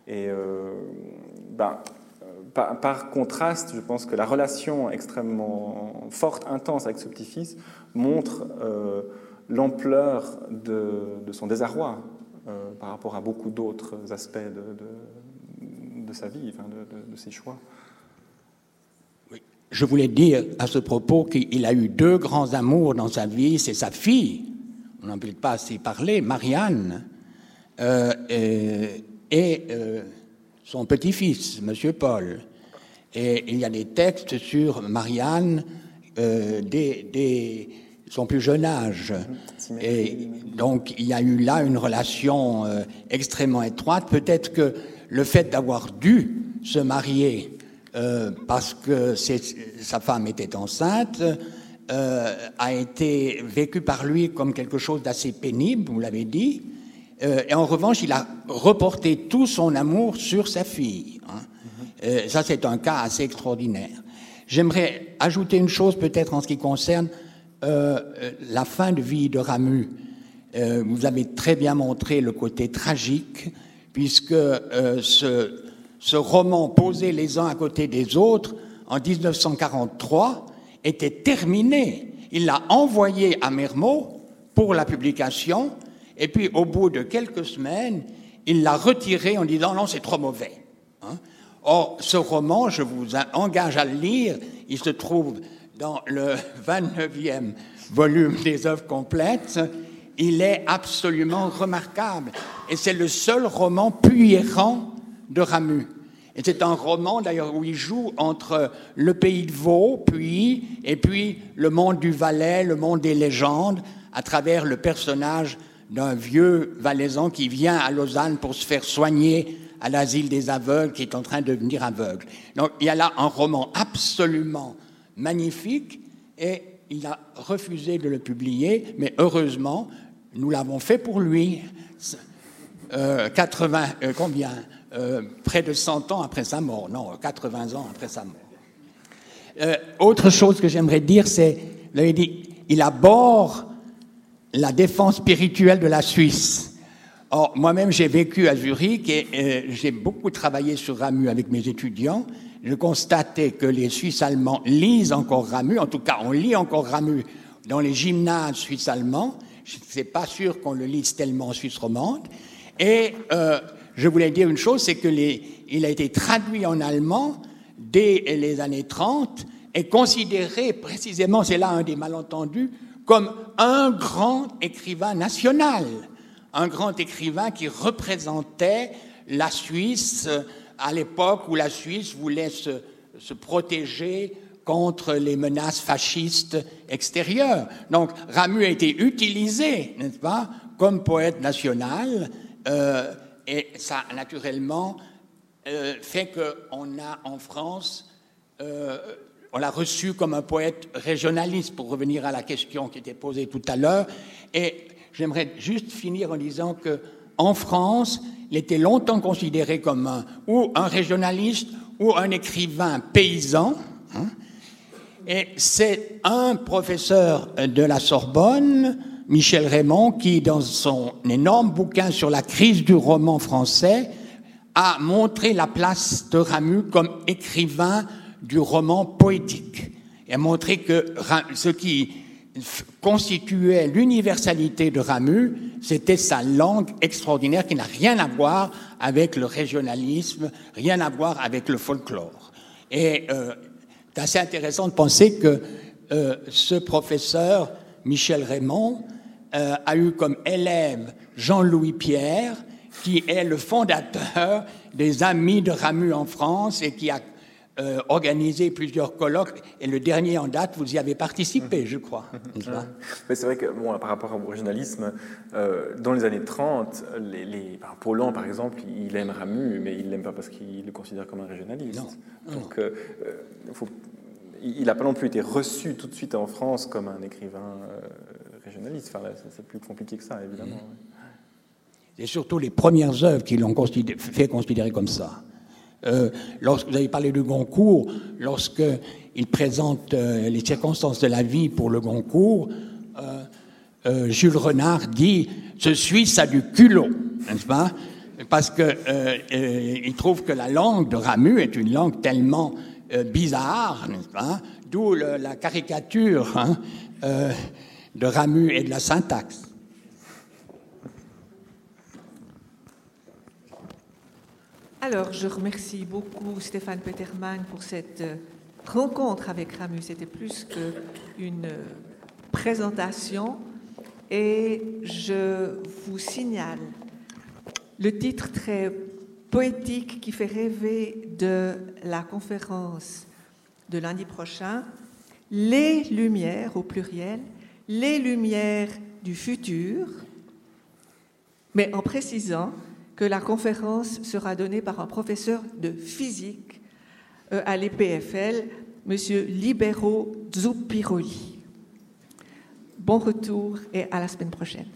Et ben, par, contraste, je pense que la relation extrêmement forte, intense avec ce petit-fils montre euh, l'ampleur de, son désarroi euh, par rapport à beaucoup d'autres aspects de, sa vie, de, ses choix. Je voulais dire à ce propos qu'il a eu deux grands amours dans sa vie, c'est sa fille, on n'en peut pas assez parler, Marianne, euh, et son petit-fils, Monsieur Paul. Et il y a des textes sur Marianne euh, dès, son plus jeune âge. Et donc il y a eu là une relation euh, extrêmement étroite. Peut-être que le fait d'avoir dû se marier euh, parce que sa femme était enceinte a été vécu par lui comme quelque chose d'assez pénible, vous l'avez dit. Euh, et en revanche, il a reporté tout son amour sur sa fille. Hein. Euh, ça, c'est un cas assez extraordinaire. J'aimerais ajouter une chose peut-être en ce qui concerne euh, la fin de vie de Ramu. vous avez très bien montré le côté tragique, puisque ce, roman posé les uns à côté des autres en 1943 était terminé. Il l'a envoyé à Mermot pour la publication et puis, au bout de quelques semaines, il l'a retiré en disant non, c'est trop mauvais. Hein. Or, ce roman, je vous engage à le lire, il se trouve dans le [LAUGHS] 29e volume des œuvres complètes. Il est absolument remarquable. Et c'est le seul roman puérant de Ramu. Et c'est un roman d'ailleurs où il joue entre le pays de Vaud, puis, et puis le monde du Valais, le monde des légendes, à travers le personnage d'un vieux valaisan qui vient à Lausanne pour se faire soigner à l'asile des aveugles, qui est en train de devenir aveugle. Donc il y a là un roman absolument magnifique et il a refusé de le publier, mais heureusement, nous l'avons fait pour lui. 80, euh, euh, combien euh, Près de 100 ans après sa mort. Non, 80 ans après sa mort. autre chose que j'aimerais dire, c'est, dit, il aborde la défense spirituelle de la Suisse. Or, moi-même, j'ai vécu à Zurich et euh, j'ai beaucoup travaillé sur Ramu avec mes étudiants. Je constatais que les Suisses allemands lisent encore Ramu, en tout cas, on lit encore Ramu dans les gymnases suisses allemands. C'est pas sûr qu'on le lise tellement en Suisse romande. Et euh, je voulais dire une chose, c'est que il a été traduit en allemand dès les années 30 et considéré précisément, c'est là un des malentendus, comme un grand écrivain national, un grand écrivain qui représentait la Suisse à l'époque où la Suisse voulait se, protéger contre les menaces fascistes extérieures. Donc Ramu a été utilisé, n'est-ce pas, comme poète national, euh, et ça naturellement euh, fait qu'on a en France euh, on l'a reçu comme un poète régionaliste, pour revenir à la question qui était posée tout à l'heure. Et j'aimerais juste finir en disant que en France, il était longtemps considéré comme un, ou un régionaliste ou un écrivain paysan. Hein. et c'est un professeur de la Sorbonne, Michel Raymond, qui, dans son énorme bouquin sur la crise du roman français, a montré la place de Ramu comme écrivain du roman poétique et a montré que ce qui constituait l'universalité de Ramu, c'était sa langue extraordinaire qui n'a rien à voir avec le régionalisme, rien à voir avec le folklore. Et euh, c'est assez intéressant de penser que euh, ce professeur, Michel Raymond, euh, a eu comme élève Jean-Louis Pierre, qui est le fondateur des Amis de Ramu en France et qui a euh, organisé plusieurs colloques, et le dernier en date, vous y avez participé, je crois. Mais c'est vrai que bon, par rapport au journalisme, euh, dans les années 30, les, les, par exemple, il aime Ramu, mais il l'aime pas parce qu'il le considère comme un régionaliste. Donc, euh, il n'a pas non plus été reçu tout de suite en France comme un écrivain régionaliste. Enfin, c'est plus compliqué que ça, évidemment. C'est surtout les premières œuvres qui l'ont fait considérer comme ça. Euh, lorsque vous avez parlé de Goncourt, lorsqu'il présente euh, les circonstances de la vie pour le Goncourt, euh, Jules Renard dit Ce Suisse a du culot, n'est-ce pas? Parce qu'il trouve que la langue de Ramu est une langue tellement bizarre, n'est-ce pas? D'où la caricature hein, de Ramu et de la syntaxe. Alors, je remercie beaucoup Stéphane Peterman pour cette euh, rencontre avec Ramu. C'était plus qu'une euh, présentation. Et je vous signale le titre très poétique qui fait rêver de la conférence de lundi prochain, Les lumières au pluriel, les lumières du futur, mais en précisant la conférence sera donnée par un professeur de physique euh, à l'EPFL, M. Libero Zuppiroli. Bon retour et à la semaine prochaine.